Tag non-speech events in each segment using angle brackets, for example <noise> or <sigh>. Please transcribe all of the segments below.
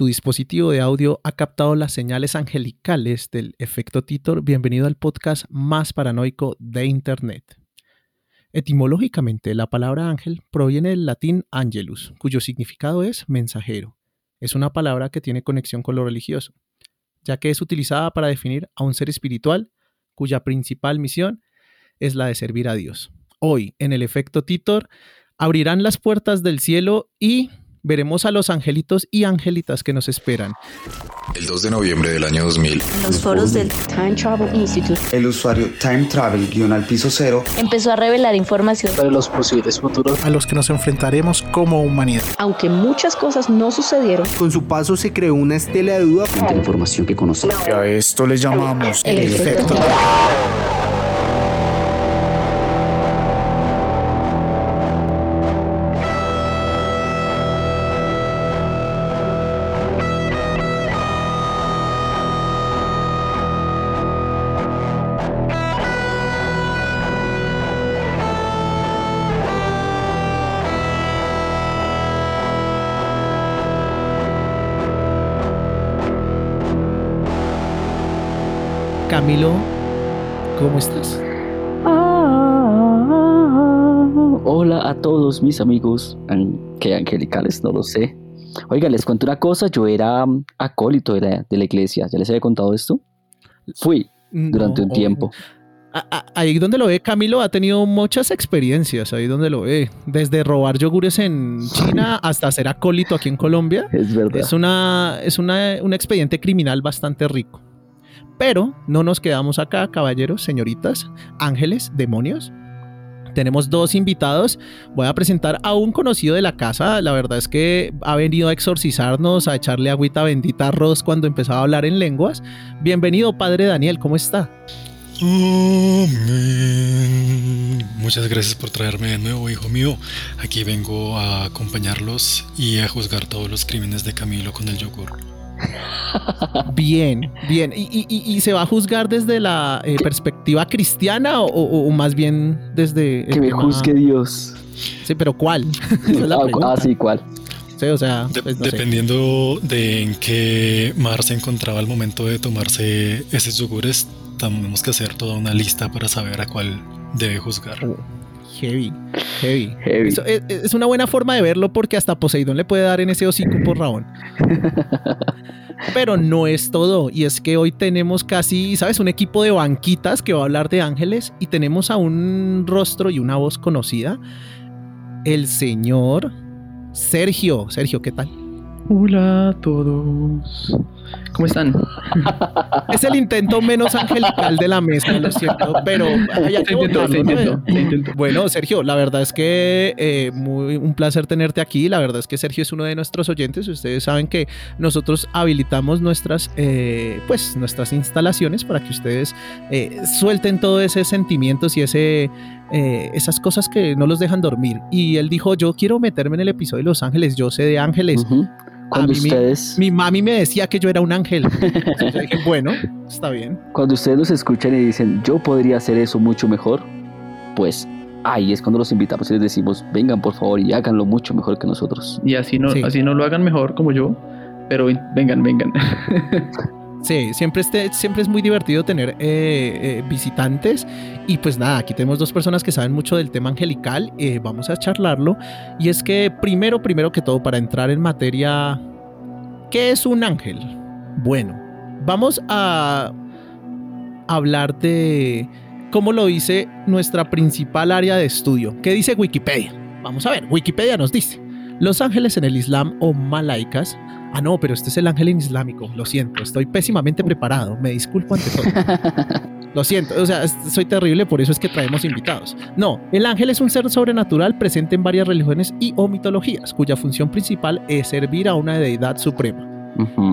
tu dispositivo de audio ha captado las señales angelicales del efecto Titor, bienvenido al podcast más paranoico de Internet. Etimológicamente, la palabra ángel proviene del latín angelus, cuyo significado es mensajero. Es una palabra que tiene conexión con lo religioso, ya que es utilizada para definir a un ser espiritual cuya principal misión es la de servir a Dios. Hoy, en el efecto Titor, abrirán las puertas del cielo y veremos a los angelitos y angelitas que nos esperan. El 2 de noviembre del año 2000. En los foros del Time Travel Institute. El usuario Time Travel guion al piso cero empezó a revelar información sobre los posibles futuros a los que nos enfrentaremos como humanidad. Aunque muchas cosas no sucedieron, con su paso se creó una estela de duda frente a la información que conocemos. A esto le llamamos el, el efecto. Camilo, ¿cómo estás? hola a todos mis amigos, que angelicales, no lo sé. Oiga, les cuento una cosa, yo era um, acólito de la, de la iglesia, ¿ya les había contado esto? Fui durante un tiempo. Ahí donde lo ve, Camilo ha tenido muchas experiencias, ahí donde lo ve. Desde robar yogures en <laughs> China hasta ser acólito aquí en Colombia. Es verdad. Es, una, es una, un expediente criminal bastante rico. Pero no nos quedamos acá, caballeros, señoritas, ángeles, demonios. Tenemos dos invitados. Voy a presentar a un conocido de la casa. La verdad es que ha venido a exorcizarnos, a echarle agüita bendita a Ross cuando empezaba a hablar en lenguas. Bienvenido, padre Daniel, ¿cómo está? Muchas gracias por traerme de nuevo, hijo mío. Aquí vengo a acompañarlos y a juzgar todos los crímenes de Camilo con el yogur. <laughs> Bien, bien. ¿Y, se va a juzgar desde la eh, perspectiva cristiana o, más bien desde... Que me juzgue Dios. Sí, pero ¿cuál? <laughs> ah, sí, ¿cuál? Sí, o sea, pues, dependiendo de en qué mar se encontraba al momento de tomarse esos yogures, tenemos que hacer toda una lista para saber a cuál debe juzgar. Oh, heavy, heavy. es, es, una buena forma de verlo porque hasta Poseidón le puede dar en ese hocico por Rabón. <laughs> Pero no es todo. Y es que hoy tenemos casi, ¿sabes? Un equipo de banquitas que va a hablar de ángeles y tenemos a un rostro y una voz conocida. El señor Sergio. Sergio, ¿qué tal? Hola a todos. ¿Cómo están? Es el intento menos angelical de la mesa, lo siento, pero Bueno, Sergio, la verdad es que eh, muy, un placer tenerte aquí. La verdad es que Sergio es uno de nuestros oyentes. Ustedes saben que nosotros habilitamos nuestras, eh, pues, nuestras instalaciones para que ustedes eh, suelten todos esos sentimientos y ese, esas cosas que no los dejan dormir. Y él dijo, yo quiero meterme en el episodio de Los Ángeles, yo sé de ángeles. Cuando ustedes... Mi, mami me decía que yo era un ángel. dije, <laughs> bueno, está bien. Cuando ustedes los escuchan y dicen, yo podría hacer eso mucho mejor, pues ahí es cuando los invitamos y les decimos, vengan por favor y háganlo mucho mejor que nosotros. Y así no, así no lo hagan mejor como yo, pero vengan, vengan. <laughs> Sí, siempre, este, siempre es muy divertido tener eh, eh, visitantes y pues nada, aquí tenemos dos personas que saben mucho del tema angelical, eh, vamos a charlarlo y es que primero, primero que todo, para entrar en materia, ¿qué es un ángel? Bueno, vamos a hablar de cómo lo dice nuestra principal área de estudio. ¿Qué dice Wikipedia? Vamos a ver, Wikipedia nos dice, los ángeles en el Islam o malaicas Ah, no, pero este es el ángel islámico. Lo siento, estoy pésimamente preparado. Me disculpo ante todo. <laughs> Lo siento, o sea, soy terrible, por eso es que traemos invitados. No, el ángel es un ser sobrenatural presente en varias religiones y o mitologías, cuya función principal es servir a una deidad suprema.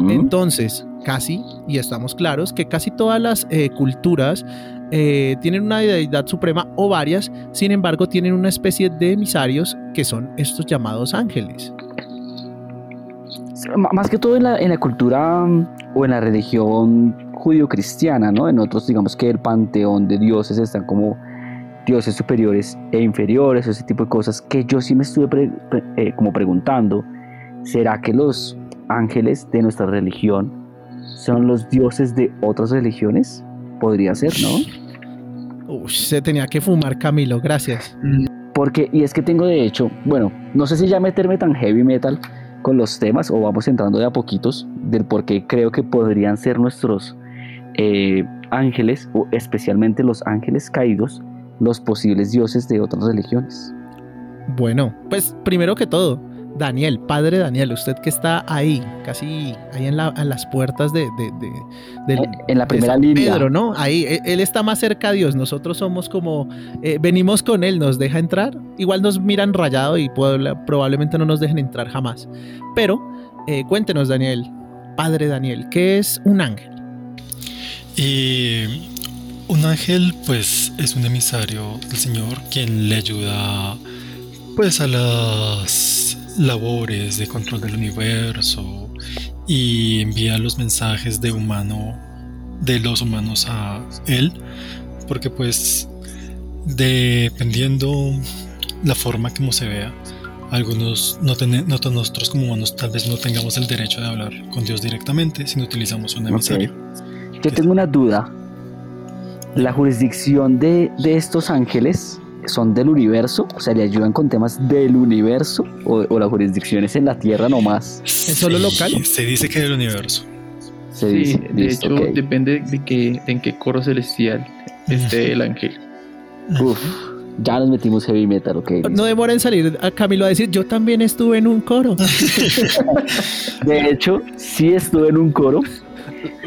Entonces, casi, y estamos claros, que casi todas las eh, culturas eh, tienen una deidad suprema o varias, sin embargo, tienen una especie de emisarios que son estos llamados ángeles más que todo en la, cultura mm, o en la religión judío-cristiana, ¿no? En otros, digamos que el panteón de dioses están como dioses superiores e inferiores, ese tipo de cosas que yo sí me estuve eh, como preguntando, ¿será que los ángeles de nuestra religión son los dioses de otras religiones? Podría ser, ¿no? Uy, se tenía que fumar Camilo, gracias. Porque, y es que tengo de hecho, bueno, no sé si ya meterme tan heavy metal con los temas o vamos entrando de a poquitos del por qué creo que podrían ser nuestros eh, ángeles o especialmente los ángeles caídos los posibles dioses de otras religiones. Bueno, pues primero que todo, Daniel, padre Daniel, usted que está ahí, casi ahí en, la- en las puertas de, de- de- del- En- la de primera San línea. Pedro, ¿no? Ahí, e- él está más cerca a Dios, nosotros somos como, eh, venimos con él, nos deja entrar, igual nos miran rayado y probablemente no nos dejen entrar jamás. Pero eh, cuéntenos, Daniel, padre Daniel, ¿qué es un ángel? Y un ángel, pues, es un emisario del Señor quien le ayuda, pues, a las labores de control del universo y envía los mensajes de humano, de los humanos a él, porque, pues, dependiendo la forma como se vea, algunos no, tene- no nosotros como humanos tal vez no tengamos el derecho de hablar con Dios directamente si no utilizamos un emisario. Yo tengo una duda. ¿La jurisdicción de, de estos ángeles son del universo? O sea, ¿le ayudan con temas del universo? ¿O, o la jurisdicción es en la Tierra nomás? ¿Es solo local? Se dice que del universo. Se Sí, dice, de listo, hecho, depende de que, en qué coro celestial esté el ángel. Uf, ya nos metimos heavy metal, ok. listo. No <laughs> demora en salir a Camilo a decir, yo también estuve en un coro. <laughs> De hecho, sí estuve en un coro,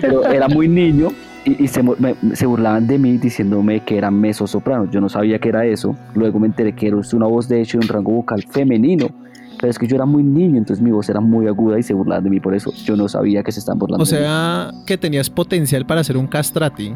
pero era muy niño y, y se, me- se burlaban de mí diciéndome que era meso soprano. Yo no sabía que era eso. Luego me enteré que era una voz de hecho de un rango vocal femenino. Pero es que yo era muy niño, entonces mi voz era muy aguda y se burlaban de mí por eso. Yo no sabía que se estaban burlando O de mí. sea, que tenías potencial para ser un castrati.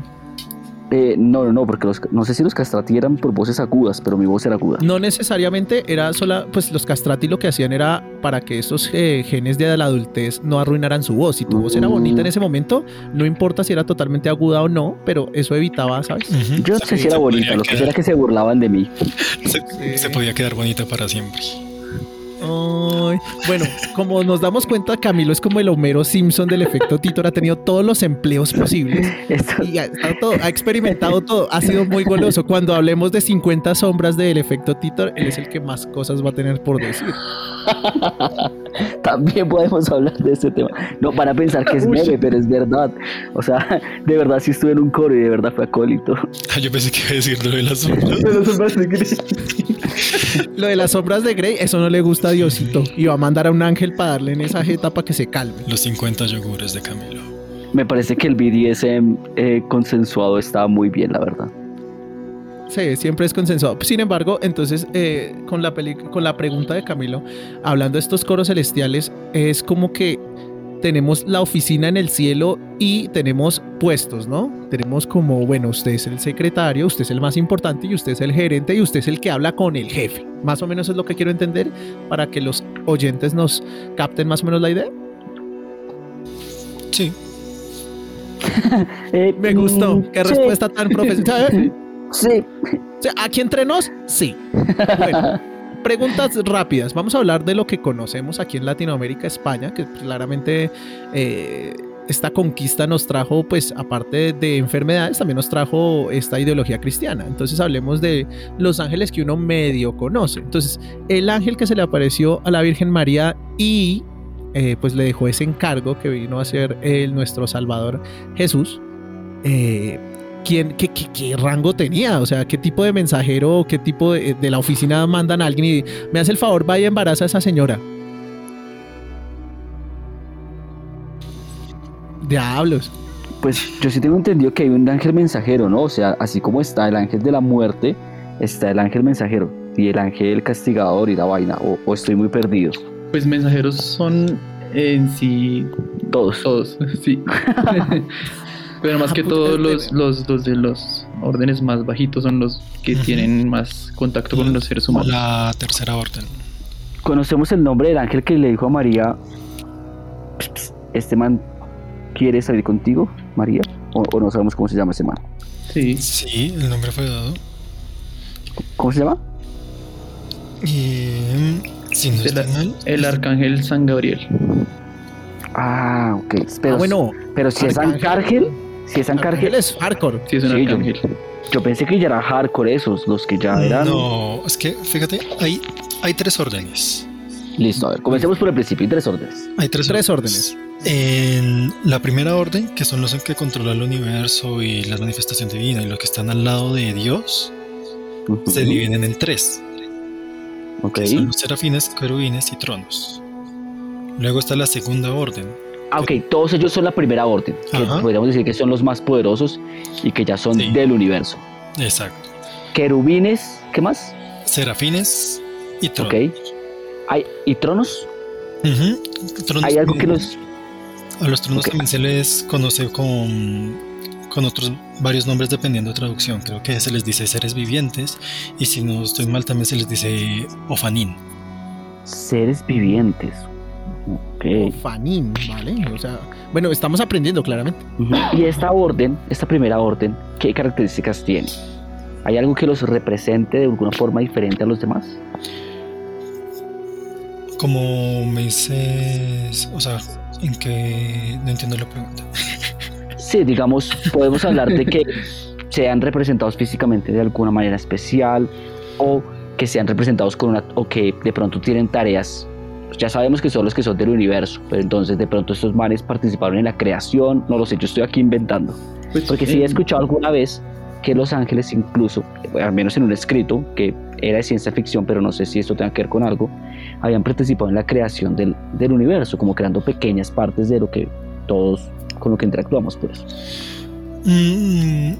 Eh, no, no, no, porque los, no sé si los castrati eran por voces agudas, pero mi voz era aguda. No necesariamente era sola, pues los castrati lo que hacían era para que estos eh, genes de la adultez no arruinaran su voz. Si tu voz era bonita en ese momento, no importa si era totalmente aguda o no, pero eso evitaba, ¿sabes? Yo no sé si era bonita, lo que era que se burlaban de mí. se, se podía quedar bonita para siempre. Ay, bueno, como nos damos cuenta, Camilo es como el Homero Simpson del efecto Titor, ha tenido todos los empleos posibles. Y ha, todo, ha experimentado todo, ha sido muy goloso. Cuando hablemos de 50 sombras del efecto Titor, él es el que más cosas va a tener por decir. <laughs> También podemos hablar de este tema. No, van a pensar que es <laughs> meme, pero es verdad. O sea, <laughs> de verdad sí estuve en un coro y de verdad fue acólito. Ah, yo pensé que iba a decir lo de las sombras. Pero son más de Grey. Lo de las sombras de Grey, eso no le gusta a Diosito. Y va a mandar a un ángel para darle en esa jeta para que se calme. Los 50 yogures de Camilo. Me parece que el BDSM eh, consensuado estaba muy bien, la verdad. Sí, siempre es consensuado. Sin embargo, entonces, eh, con, la peli- con la pregunta de Camilo, hablando de estos coros celestiales, es como que tenemos la oficina en el cielo y tenemos puestos, ¿no? Tenemos como, bueno, usted es el secretario, usted es el más importante y usted es el gerente y usted es el que habla con el jefe. Más o menos es lo que quiero entender para que los oyentes nos capten más o menos la idea. Sí, <laughs> Eh, Me gustó. mm, Qué sí, respuesta tan profesional. <laughs> Sí. O sea, ¿Aquí entre nos? Sí. Bueno, <laughs> preguntas rápidas. Vamos a hablar de lo que conocemos aquí en Latinoamérica, España, que claramente eh, esta conquista nos trajo, pues, aparte de enfermedades, también nos trajo esta ideología cristiana. Entonces hablemos de los ángeles que uno medio conoce. Entonces, el ángel que se le apareció a la Virgen María y eh, pues le dejó ese encargo que vino a ser el, nuestro Salvador Jesús. eh, ¿quién, qué, qué- qué rango tenía? O sea, ¿qué tipo de mensajero o qué tipo de, de la oficina mandan a alguien y me hace el favor, vaya embaraza a esa señora? Diablos. Pues yo sí tengo entendido que hay un ángel mensajero, ¿no? O sea, así como está el ángel de la muerte, está el ángel mensajero y el ángel castigador y la vaina. O, o estoy muy perdido. Pues mensajeros son en sí Todos. todos, <laughs> sí. <laughs> Pero más que Ah, puta, todo este- los, los, los de los órdenes más bajitos son los que tienen más contacto con los seres humanos. la tercera orden. Conocemos el nombre del ángel que le dijo a María, "Ps, ps, este man quiere salir contigo, María. O, o no sabemos cómo se llama ese man. Sí, Sí, el nombre fue dado. ¿Cómo se llama? Y mm, si no el, mal, el arcángel San Gabriel. Ah, ok. Pero, Ah, bueno, pero si es Arcángel. Si es Arcángel, Arcángel es hardcore. Sí, es un Sí, yo- arcángel. yo pensé que ya era hardcore esos, los que ya eran. No, es que fíjate, hay, hay tres órdenes. Listo, a ver, comencemos por el principio, hay tres órdenes. Hay tres, Tres órdenes. En la primera orden, que son los que controlan el universo y la manifestación divina y los que están al lado de Dios, Ujú. se dividen en tres. Ok. que son los serafines, querubines y tronos. Luego está la segunda orden. Ah, ok, todos ellos son la primera orden, que Ajá. podríamos decir que son los más poderosos y que ya son Sí. del universo. Exacto. Querubines, ¿qué más? Serafines y tronos. Ok. ¿Hay, ¿Y tronos? ¿Hay algo que los... A los tronos también se les conoce con, con otros varios nombres dependiendo de traducción. Creo que se les dice seres vivientes y si no estoy mal también se les dice ofanín. seres vivientes? Ok. Fanín, ¿vale? O sea, bueno, estamos aprendiendo claramente. Y esta orden, esta primera orden, ¿qué características tiene? ¿Hay algo que los represente de alguna forma diferente a los demás? Como me dices, o sea, en que no entiendo la pregunta. Sí, digamos, podemos hablar de que sean representados físicamente de alguna manera especial o que sean representados con una o que de pronto tienen tareas. Pues ya sabemos que son los que son del universo, pero entonces de pronto estos manes participaron en la creación, no lo sé, yo estoy aquí inventando. Pues, Porque sí he escuchado alguna vez que los ángeles incluso, al menos en un escrito que era de ciencia ficción, pero no sé si esto tenga que ver con algo, habían participado en la creación del, del universo, como creando pequeñas partes de lo que todos, con lo que interactuamos, pues. Mm,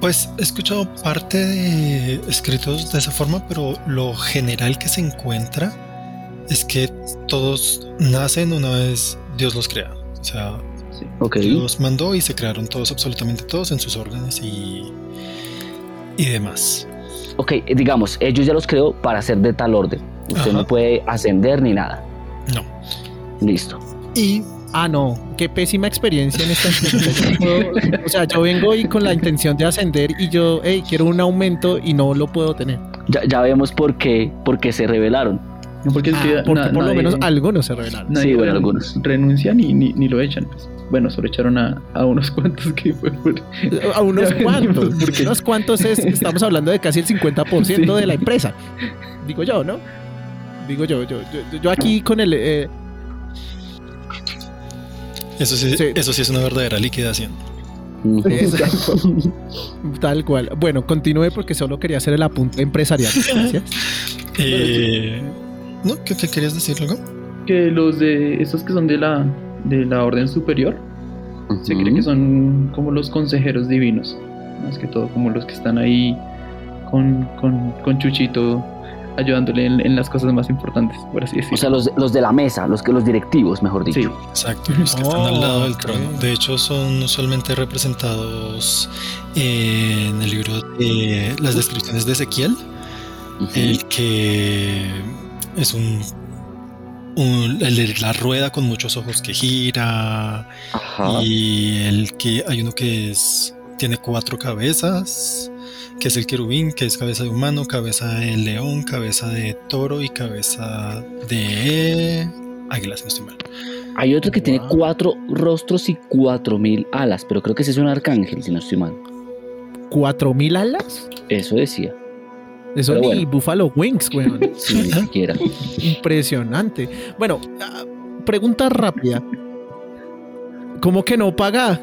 pues he escuchado parte de escritos de esa forma, pero lo general que se encuentra es que todos nacen una vez Dios los crea. O sea, Ok. Dios mandó y se crearon todos, absolutamente todos, en sus órdenes y, y demás. Ok, eh, digamos, ellos ya los creó para ser de tal orden. Usted Ajá. no puede ascender ni nada. No. Listo. Y Ah, no, qué pésima experiencia en esta entrevista. O sea, yo vengo y con la intención de ascender y yo, hey, quiero un aumento y no lo puedo tener. Ya, ya vemos por qué, por qué se rebelaron. No, porque Ah, que porque na- por lo menos algunos se revelaron. nadie Sí, bueno, algunos. renuncia ni, ni, ni lo echan. pues. Bueno, solo echaron a, a unos <laughs> cuantos que fue por- A <laughs> unos cuantos. porque- Unos cuantos es, <laughs> estamos hablando de casi el 50% Sí. de la empresa. Digo yo, ¿no? Digo yo, yo, yo, yo aquí con el... eh, eso sí, Sí. eso sí es una verdadera liquidación. Exacto. Tal cual. Bueno, continúe porque solo quería hacer el apunte empresarial. Gracias. Eh, ¿No? ¿Qué, qué querías decir luego? que los de estos que son de la de la orden superior se cree que son como los consejeros divinos más que todo como los que están ahí con, con, con Chuchito ayudándole en, en las cosas más importantes por así decirlo O sea, los, los de la mesa, los, que- los directivos, mejor dicho. sí Exacto, los que están al lado del trono. De hecho, son usualmente representados en el libro de las descripciones de Ezequiel, el que es un, un- el de la rueda con muchos ojos que gira Ajá. y el que hay uno que es tiene cuatro cabezas que es el querubín que es cabeza de humano cabeza de león cabeza de toro y cabeza de águila si no estoy mal Hay otro que tiene cuatro rostros y cuatro mil alas, pero creo que ese es un arcángel, si no estoy mal. ¿Cuatro mil alas? Eso decía. Eso Pero ni bueno. Buffalo Wings, weón. <laughs> Sí, ni siquiera. Impresionante. Bueno, ah, pregunta rápida. ¿Cómo que no paga?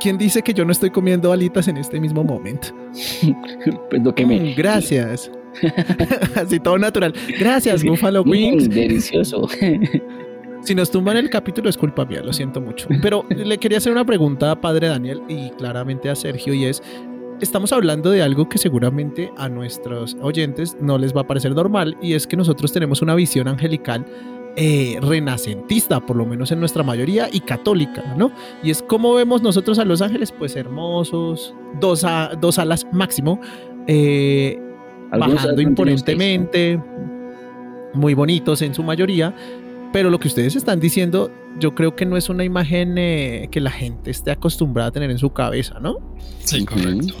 ¿Quién dice que yo no estoy comiendo alitas en este mismo momento? <laughs> Pues lo que me. Mm, gracias. <laughs> Así todo natural. Gracias, Buffalo Mm, Wings. delicioso. Si nos tumban el capítulo es culpa mía, lo siento mucho. Pero le quería hacer una pregunta a Padre Daniel y claramente a Sergio y es, estamos hablando de algo que seguramente a nuestros oyentes no les va a parecer normal y es que nosotros tenemos una visión angelical eh, renacentista, por lo menos en nuestra mayoría, y católica, ¿no? Y es como vemos nosotros a los ángeles, pues hermosos, dos, a- dos alas máximo, eh, bajando imponentemente, muy bonitos en su mayoría, pero lo que ustedes están diciendo, yo creo que no es una imagen eh, que la gente esté acostumbrada a tener en su cabeza, ¿no? Sí, correcto.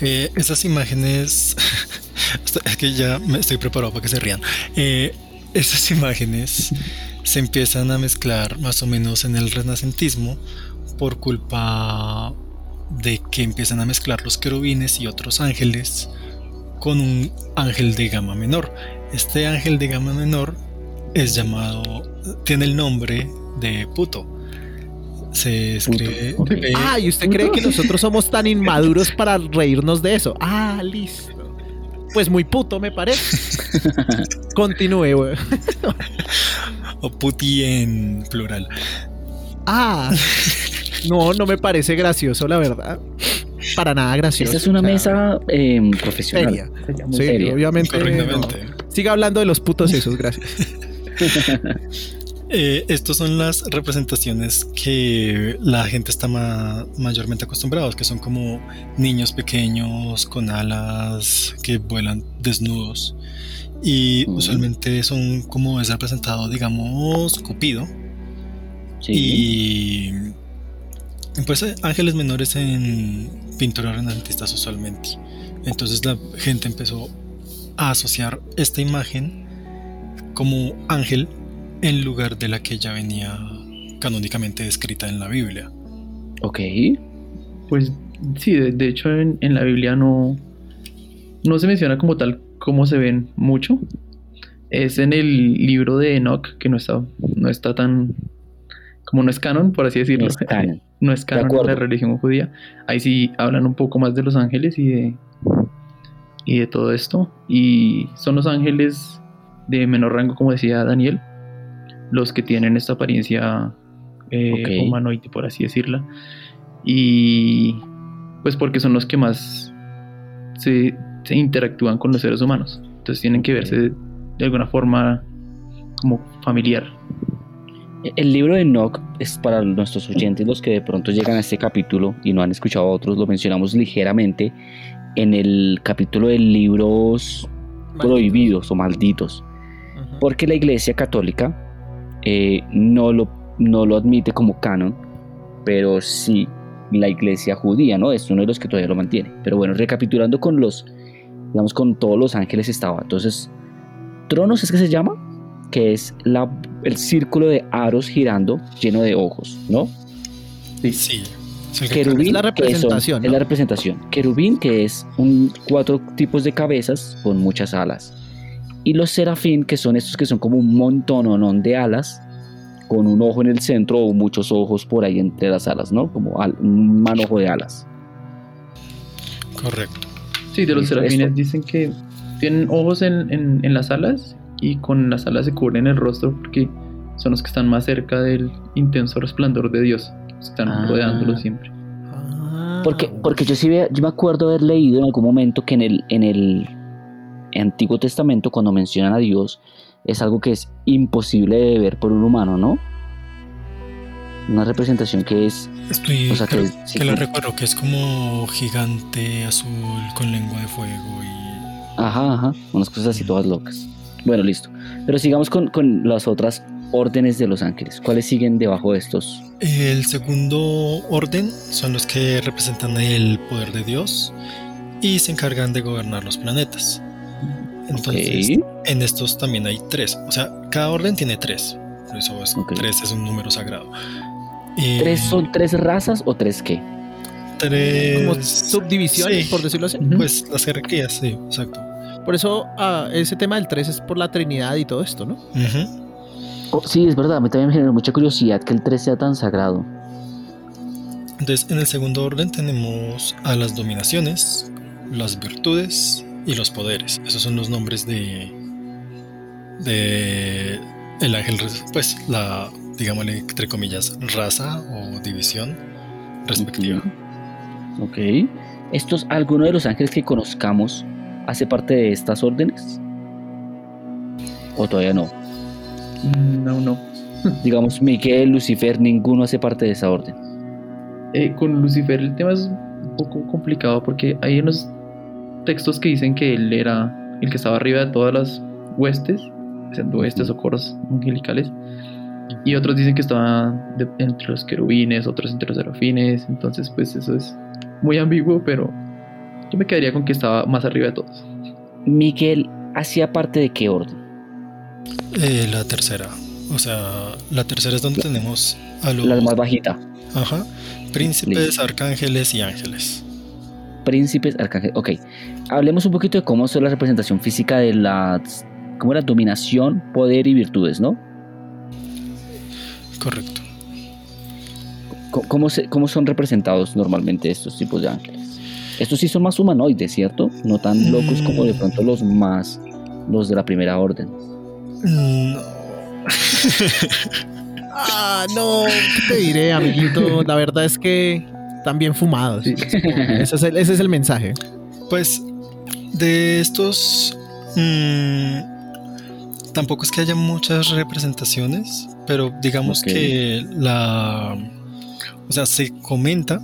Eh, esas imágenes, <laughs> es que ya me estoy preparado para que se rían. Eh, esas imágenes se empiezan a mezclar más o menos en el renacentismo por culpa de que empiezan a mezclar los querubines y otros ángeles con un ángel de gama menor. Este ángel de gama menor es llamado, tiene el nombre de puto. Se escribe. Ah, ¿y usted cree que nosotros somos tan <laughs> inmaduros para reírnos de eso? Ah, listo. Pues muy puto, me parece. <laughs> Continúe, güey. o puti en plural. Ah, <laughs> no, no me parece gracioso, la verdad. Para nada gracioso. Esta es una o sea, mesa eh, profesional. seria. Sería muy Sí, seria. obviamente. No. Siga hablando de los putos esos, gracias. <laughs> Eh, estas son las representaciones que la gente está ma- mayormente acostumbrados, que son como niños pequeños con alas que vuelan desnudos. Y usualmente son como es representado, digamos, Cupido. Sí. Y pues eh, ángeles menores en pinturas renacentistas usualmente. Entonces la gente empezó a asociar esta imagen como ángel en lugar de la que ya venía canónicamente descrita en la Biblia. Ok. Pues sí, de, de hecho en, en la Biblia no, no se menciona como tal cómo se ven mucho. Es en el libro de Enoch, que no está, no está tan, como no es canon, por así decirlo. No es canon. <laughs> No es canon en la religión judía. Ahí sí hablan un poco más de los ángeles y de, y de todo esto. Y son los ángeles de menor rango, como decía Daniel, los que tienen esta apariencia eh, humanoide, por así decirla. Y pues porque son los que más se, se interactúan con los seres humanos. Entonces tienen que verse de alguna forma como familiar. El libro de Enoch es para nuestros oyentes, los que de pronto llegan a este capítulo y no han escuchado a otros, lo mencionamos ligeramente en el capítulo de libros prohibidos o malditos, Porque la Iglesia Católica eh, no, lo, no lo admite como canon, pero sí la Iglesia Judía, ¿no? Es uno de los que todavía lo mantiene. Pero bueno, recapitulando con los, digamos, con todos los ángeles estaba. Entonces, Tronos es que se llama, que es la, el círculo de aros girando lleno de ojos, ¿no? Sí. Es Querubín, Es la que son- representación, es la representación. Querubín, que es un cuatro tipos de cabezas con muchas alas. Y los serafín, que son estos que son como un montón de alas, con un ojo en el centro o muchos ojos por ahí entre las alas, ¿no? Como al- un manojo de alas. Correcto. Sí, de los serafines dicen que tienen ojos en, en- en las alas y con las alas se cubren el rostro porque son los que están más cerca del intenso resplandor de Dios. Están Ah. rodeándolos siempre. Ah, Porque, porque yo sí yo me acuerdo haber leído en algún momento que en el, en el Antiguo Testamento, cuando mencionan a Dios, es algo que es imposible de ver por un humano, ¿no? Una representación que es Estoy O sea, creo que- que, sí, la que- recuerdo, que es como gigante azul con lengua de fuego y Ajá, ajá, unas cosas así todas locas. Bueno, listo. Pero sigamos con, con las otras órdenes de los ángeles. ¿Cuáles siguen debajo de estos? El segundo orden son los que representan el poder de Dios y se encargan de gobernar los planetas. Entonces, en estos también hay tres. O sea, cada orden tiene tres. Por eso es- Ok. tres es un número sagrado. Eh, ¿Tres son tres razas o tres qué? tres como subdivisiones, sí, por decirlo así. Pues las jerarquías, sí, exacto. Por eso ah, ese tema del 3 es por la Trinidad y todo esto, ¿no? Oh, sí, es verdad, a mí también me generó mucha curiosidad que el 3 sea tan sagrado. Entonces, en el segundo orden tenemos a las dominaciones, las virtudes y los poderes. Esos son los nombres de de el ángel, pues la digámosle entre comillas raza o división respectiva. Ok. ¿Estos, alguno de los ángeles que conozcamos hace parte de estas órdenes? ¿O todavía no? Mm, No, no. <laughs> Digamos, Miguel, Lucifer, ninguno hace parte de esa orden. Eh, con Lucifer el tema es un poco complicado porque hay unos textos que dicen que él era el que estaba arriba de todas las huestes, sean huestes o coros angelicales, y otros dicen que estaba de- entre los querubines, otros entre los serafines, entonces pues eso es muy ambiguo, pero yo me quedaría con que estaba más arriba de todos. Miguel hacía parte de qué orden? Eh, la tercera. O sea, la tercera es donde tenemos a los. La más bajita. Ajá. Príncipes, Listo. arcángeles y ángeles. Príncipes, arcángeles. Ok. Hablemos un poquito de cómo es la representación física de la. ¿Cómo era? Dominación, poder y virtudes, ¿no? Correcto. Co- ¿Cómo, se- cómo son representados normalmente estos tipos de ángeles? Estos sí son más humanoides, ¿cierto? No tan locos como de pronto los más. los de la primera orden. No. <laughs> Ah, no, ¿qué te diré, amiguito? La verdad es que están bien fumados. Ese, es el, ese es el mensaje. Pues de estos mm, tampoco es que haya muchas representaciones, pero digamos que la, o sea, se comenta,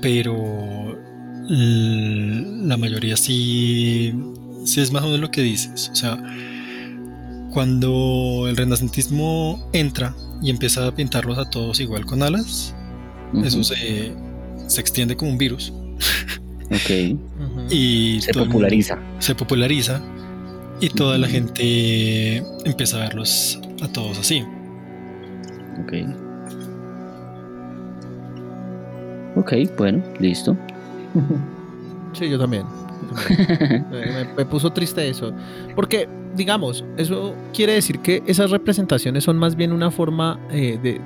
pero la mayoría sí, sí es más o menos lo que dices. O sea, cuando el renacentismo entra y empieza a pintarlos a todos igual con alas, eso se, se extiende como un virus. <laughs> Ok. Y Se populariza. se populariza y toda la gente empieza a verlos a todos así. Ok. Ok, bueno, listo. Sí, yo también. Yo también. me, <laughs> me- me puso triste eso. Porque, digamos, eso quiere decir que esas representaciones son más bien una forma eh, de,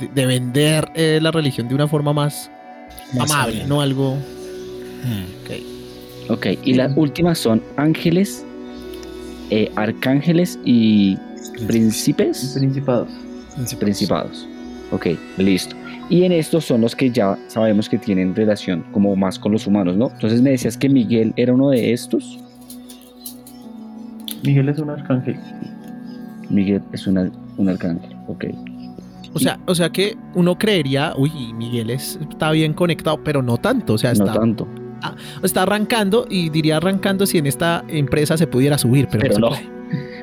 de- de vender eh, la religión de una forma más, Más amable, amable. no algo. Mm. Ok, y las últimas son ángeles, eh, arcángeles y príncipes. Principados. Principados. Ok, listo. Y en estos son los que ya sabemos que tienen relación como más con los humanos, ¿no? Entonces me decías que Miguel era uno de estos. Miguel es un arcángel. Miguel es una- un arcángel, ok. O sea, o sea que uno creería, uy, Miguel es- está bien conectado, pero no tanto. O sea, No está, tanto. Está arrancando y diría arrancando si en esta empresa se pudiera subir, pero, Pero se no. puede.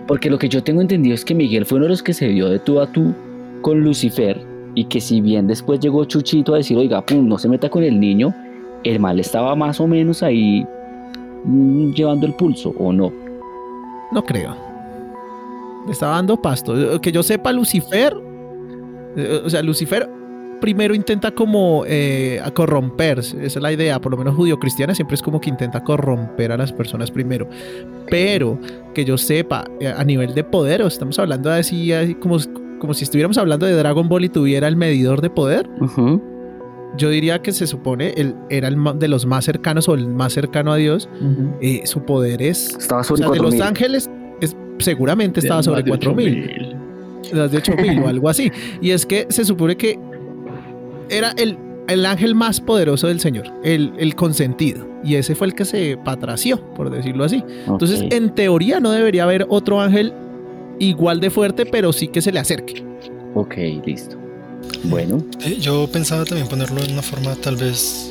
Porque lo que yo tengo entendido es que Miguel fue uno de los que se dio de tú a tú con Lucifer y que si bien después llegó Chuchito a decir, oiga, pum, no se meta con el niño, el mal estaba más o menos ahí mm, llevando el pulso, ¿o no? No creo. Le estaba dando pasto. Que yo sepa, Lucifer. eh, O sea, Lucifer primero intenta como eh, a corromper. Esa es la idea. Por lo menos judío-cristiana siempre es como que intenta corromper a las personas primero. Pero que yo sepa, eh, a nivel de poder, o estamos hablando de así, así como, como si estuviéramos hablando de Dragon Ball y tuviera el medidor de poder. Ujú. Yo diría que se supone él era el de los más cercanos o el más cercano a Dios. Eh, su poder es Estaba o sobre sea, de los 4000. ángeles es, seguramente estaba De sobre más de 4000, 8000. las de 8000 o algo así. Y es que se supone que era el, el ángel más poderoso del Señor, el, el consentido. Y ese fue el que se patració, por decirlo así. Entonces, en teoría, no debería haber otro ángel igual de fuerte, pero sí que se le acerque. Ok, listo. Bueno, Eh, Yo pensaba también ponerlo en una forma tal vez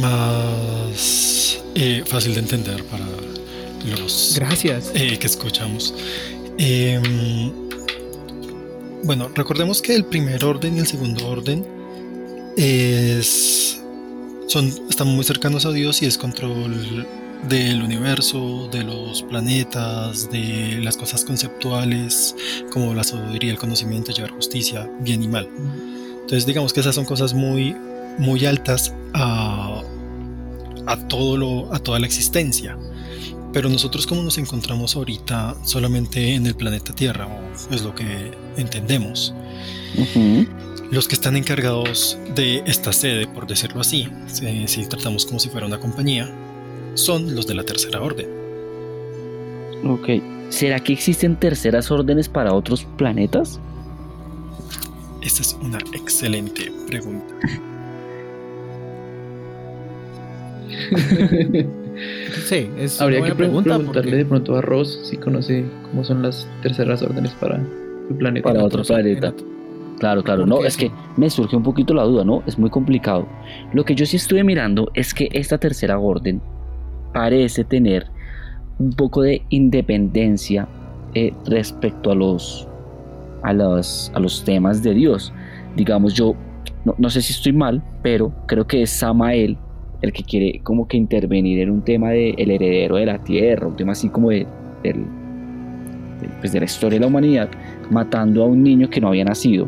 más eh, fácil de entender para los Gracias. eh, que escuchamos. Em, bueno, recordemos que el primer orden y el segundo orden es, son, están muy cercanos a Dios y es control del universo, de los planetas, de las cosas conceptuales, como la sabiduría, el conocimiento, llevar justicia, bien y mal. Entonces digamos que esas son cosas muy, muy altas a, a, todo lo, a toda la existencia. Pero nosotros como nos encontramos ahorita solamente en el planeta Tierra, es lo que entendemos. ujú, Los que están encargados de esta sede, por decirlo así, si, si tratamos como si fuera una compañía, son los de la tercera orden. ok. ¿Será que existen terceras órdenes para otros planetas? Esta es una excelente pregunta. <laughs> Sí, es Habría una que pre- pregunta. preguntarle porque- de pronto a Ross si conoce cómo son las terceras órdenes para su planeta. Para otro planeta. Claro, claro, no, es que me surge un poquito la duda, ¿no? Es muy complicado. Lo que yo sí estuve mirando es que esta tercera orden parece tener un poco de independencia eh, respecto a los, a, los, a los temas de Dios. Digamos, yo no, no sé si estoy mal, pero creo que es Samael el que quiere como que intervenir en un tema de el heredero de la tierra, un tema así como de, del, pues, de la historia de la humanidad, matando a un niño que no había nacido,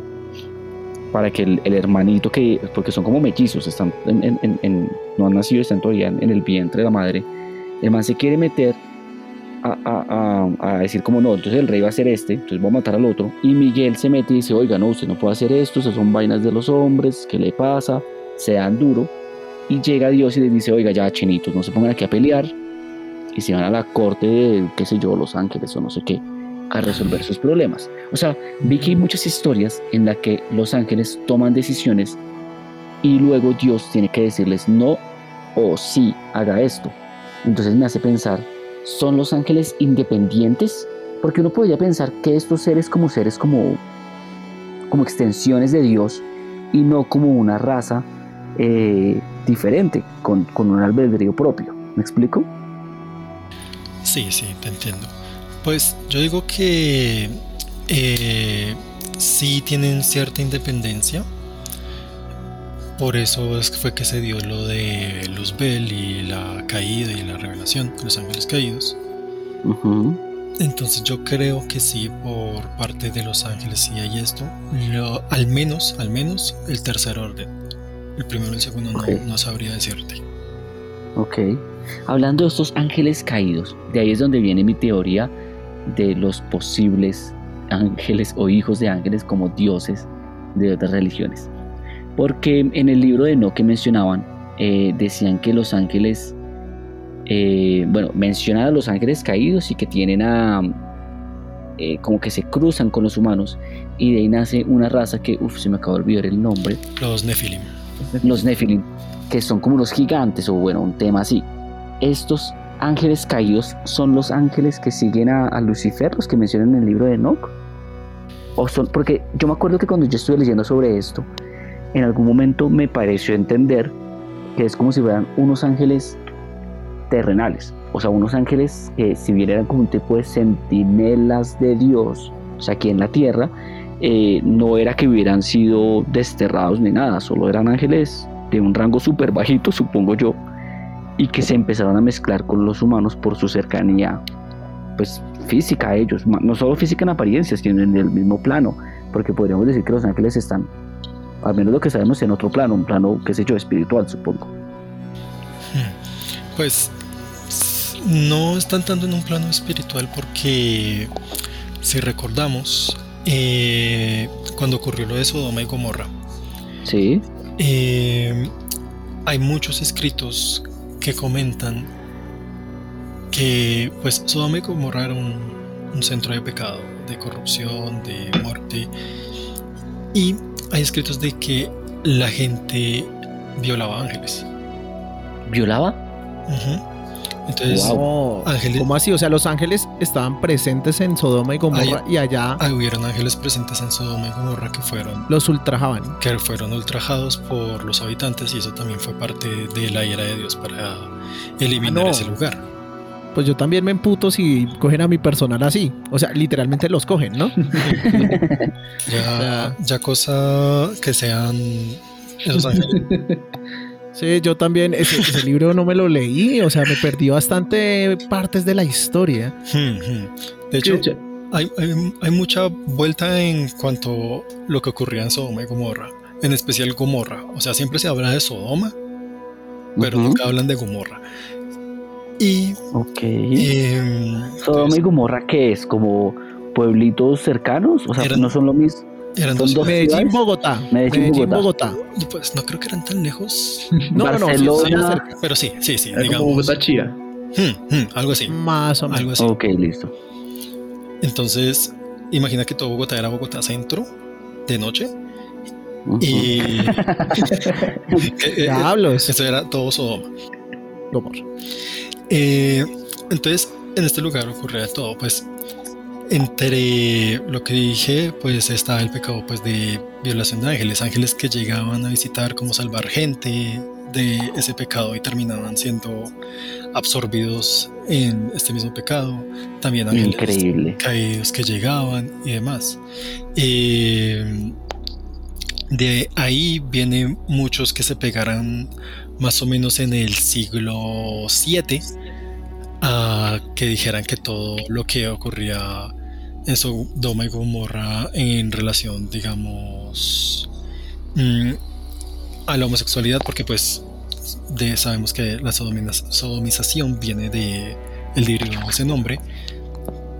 para que el, el hermanito que, porque son como mellizos, están en- no han nacido, están todavía en, el vientre de la madre, el man se quiere meter a, a- a- decir como no, entonces el rey va a ser este, entonces voy a matar al otro, y Miguel se mete y dice, oiga, no, usted no puede hacer esto, esas son vainas de los hombres, ¿qué le pasa? Se dan duro, y llega Dios y les dice, oiga, ya, chinitos, no se pongan aquí a pelear, y se van a la corte de, qué sé yo, Los Ángeles o no sé qué, a resolver sus problemas. O sea, vi que hay muchas historias en las que los ángeles toman decisiones y luego Dios tiene que decirles no o sí, haga esto. Entonces me hace pensar, ¿son los ángeles independientes? Porque uno podría pensar que estos seres como seres como, como extensiones de Dios y no como una raza eh, diferente, con, con un albedrío propio. ¿Me explico? Sí, sí, te entiendo. Pues yo digo que eh, sí tienen cierta independencia. Por eso es que fue que se dio lo de Luzbel y la caída y la revelación los ángeles caídos. Entonces yo creo que sí, por parte de los ángeles sí hay esto. Lo- al menos, al menos el tercer orden. El primero y el segundo no- no, sabría decirte. Ok. Hablando de estos ángeles caídos, de ahí es donde viene mi teoría de los posibles ángeles o hijos de ángeles como dioses de otras religiones. Porque en el libro de No que mencionaban, eh, decían que los ángeles, eh, bueno, mencionan a los ángeles caídos y que tienen a, eh, como que se cruzan con los humanos y de ahí nace una raza que, uff, se me acabó de olvidar el nombre, Los Nephilim. los Nephilim, que son como los gigantes o bueno, un tema así. Estos ángeles caídos son los ángeles que siguen a, a Lucifer, los que mencionan en el libro de Enoch. O son, porque yo me acuerdo que cuando yo estuve leyendo sobre esto, en algún momento me pareció entender que es como si fueran unos ángeles terrenales, o sea, unos ángeles que si bien eran como un tipo de centinelas de Dios, o sea, aquí en la tierra, eh, no era que hubieran sido desterrados ni nada, solo eran ángeles de un rango súper bajito, supongo yo, y que se empezaron a mezclar con los humanos por su cercanía, pues física a ellos, no solo física en apariencia, sino en el mismo plano, porque podríamos decir que los ángeles están, al menos lo que sabemos, en otro plano, un plano, qué sé yo, espiritual, supongo. Pues s- no están tanto en un plano espiritual porque si recordamos eh, cuando ocurrió lo de Sodoma y Gomorra, Sí, eh, hay muchos escritos que comentan que pues Sodoma y Gomorra era un, un centro de pecado, de corrupción, de muerte y hay escritos de que la gente violaba ángeles. violaba. Entonces, Wow. No, ángeles- ¿Cómo así? O sea, los ángeles estaban presentes en Sodoma y Gomorra y allá Ah, hubieron ángeles presentes en Sodoma y Gomorra que fueron, los ultrajaban. que fueron ultrajados por los habitantes y eso también fue parte de la ira de Dios para eliminar Ah, no. ese lugar. Pues yo también me emputo si cogen a mi personal así. O sea, literalmente los cogen, ¿no? <laughs> Ya, <laughs> ya cosa que sean esos ángeles. <laughs> Sí, yo también, ese, ese <laughs> libro no me lo leí, o sea, me perdí bastante partes de la historia. Hmm, hmm. De hecho, hay, hay- hay mucha vuelta en cuanto a lo que ocurría en Sodoma y Gomorra, en especial Gomorra. O sea, siempre se habla de Sodoma, pero Ujú. nunca hablan de Gomorra. Y Ok. em, Sodoma pues, y Gomorra, ¿qué es? ¿Como pueblitos cercanos? O sea, Eran- no son lo mismo. Eran dos. Medellín? Bogotá. Medellín, Medellín, Bogotá. Bogotá. Pues no creo que eran tan lejos. <laughs> No, no, no, sí, cerca. Pero sí, sí, sí, como digamos. Bogotá Chía. Hmm, hmm, algo así. Más o menos. Algo así. Ok, listo. Entonces, imagina que todo Bogotá era Bogotá Centro de noche. Y. que, <laughs> <laughs> eh, Diablos. Eso era todo Sodoma. Eh, entonces, en este lugar ocurría todo, pues entre lo que dije, pues estaba el pecado pues de violación de ángeles, ángeles que llegaban a visitar como salvar gente de ese pecado y terminaban siendo absorbidos en este mismo pecado. También ángeles Increíble. caídos que llegaban y demás. Eh, de ahí vienen muchos que se pegaran más o menos en el siglo VII a que dijeran que todo lo que ocurría en Sodoma y Gomorra en relación, digamos, mm, a la homosexualidad, porque pues de, sabemos que la sodomización viene de el libro de ese nombre,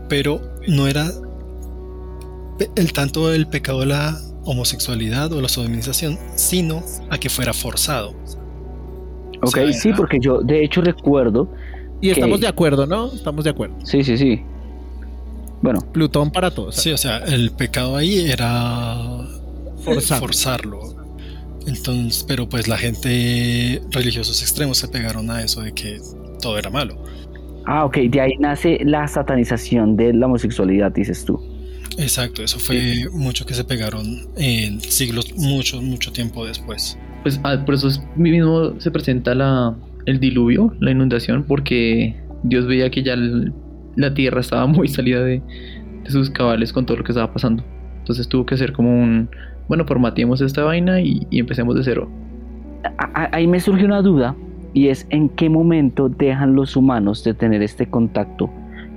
pero no era el tanto el pecado de la homosexualidad o la sodomización, sino a que fuera forzado. Ok, sí, porque yo de hecho recuerdo. Y estamos de acuerdo, ¿no? Estamos de acuerdo. Sí, sí, sí. Bueno. Plutón para todos. Sí, o sea, el pecado ahí era forzarlo. Entonces, pero pues la gente religiosos extremos se pegaron a eso de que todo era malo. Ah, ok, de ahí nace la satanización de la homosexualidad, dices tú. Exacto, eso fue mucho que se pegaron en siglos, mucho, mucho tiempo después. Pues ah, por eso mismo se presenta la, el diluvio, la inundación, porque Dios veía que ya la tierra estaba <laughs> muy salida de, sus cabales con todo lo que estaba pasando. Entonces tuvo que hacer como un, bueno, formateemos esta vaina y, y empecemos de cero. Ahí me surge una duda y es en qué momento dejan los humanos de tener este contacto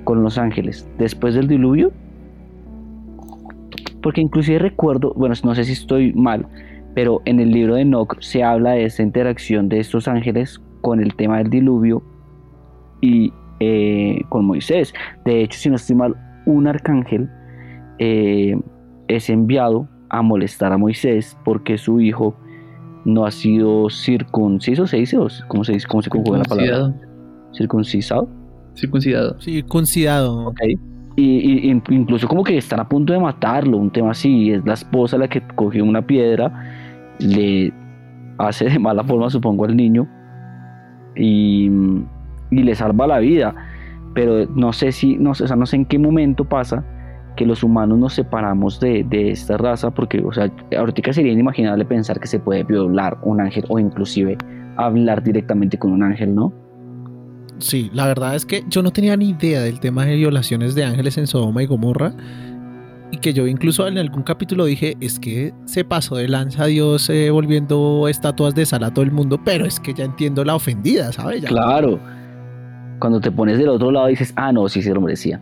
con los ángeles, después del diluvio. Porque inclusive recuerdo, bueno, no sé si estoy mal, pero en el libro de Enoch se habla de esta interacción de estos ángeles con el tema del diluvio y eh, con Moisés. De hecho, si no estoy mal, un arcángel eh, es enviado a molestar a Moisés porque su hijo no ha sido circunciso, ¿se dice? ¿Cómo se dice? ¿Cómo se conjuga la palabra? ¿Circuncisado? Circuncidado. Circuncidado. Ok. Y, incluso como que están a punto de matarlo, un tema así. Es la esposa la que cogió una piedra, le hace de mala forma, supongo, al niño y, y le salva la vida. Pero no sé si, no, o sea, no sé en qué momento pasa que los humanos nos separamos de, esta raza, porque, o sea, ahorita sería inimaginable pensar que se puede violar un ángel o inclusive hablar directamente con un ángel, ¿no? Sí, la verdad es que yo no tenía ni idea del tema de violaciones de ángeles en Sodoma y Gomorra. Y que yo incluso en algún capítulo dije, es que se pasó de lanza a Dios eh, volviendo estatuas de sal a todo el mundo, pero es que ya entiendo la ofendida, ¿sabes? Claro. Cuando te pones del otro lado dices, ah, no, sí se lo merecía.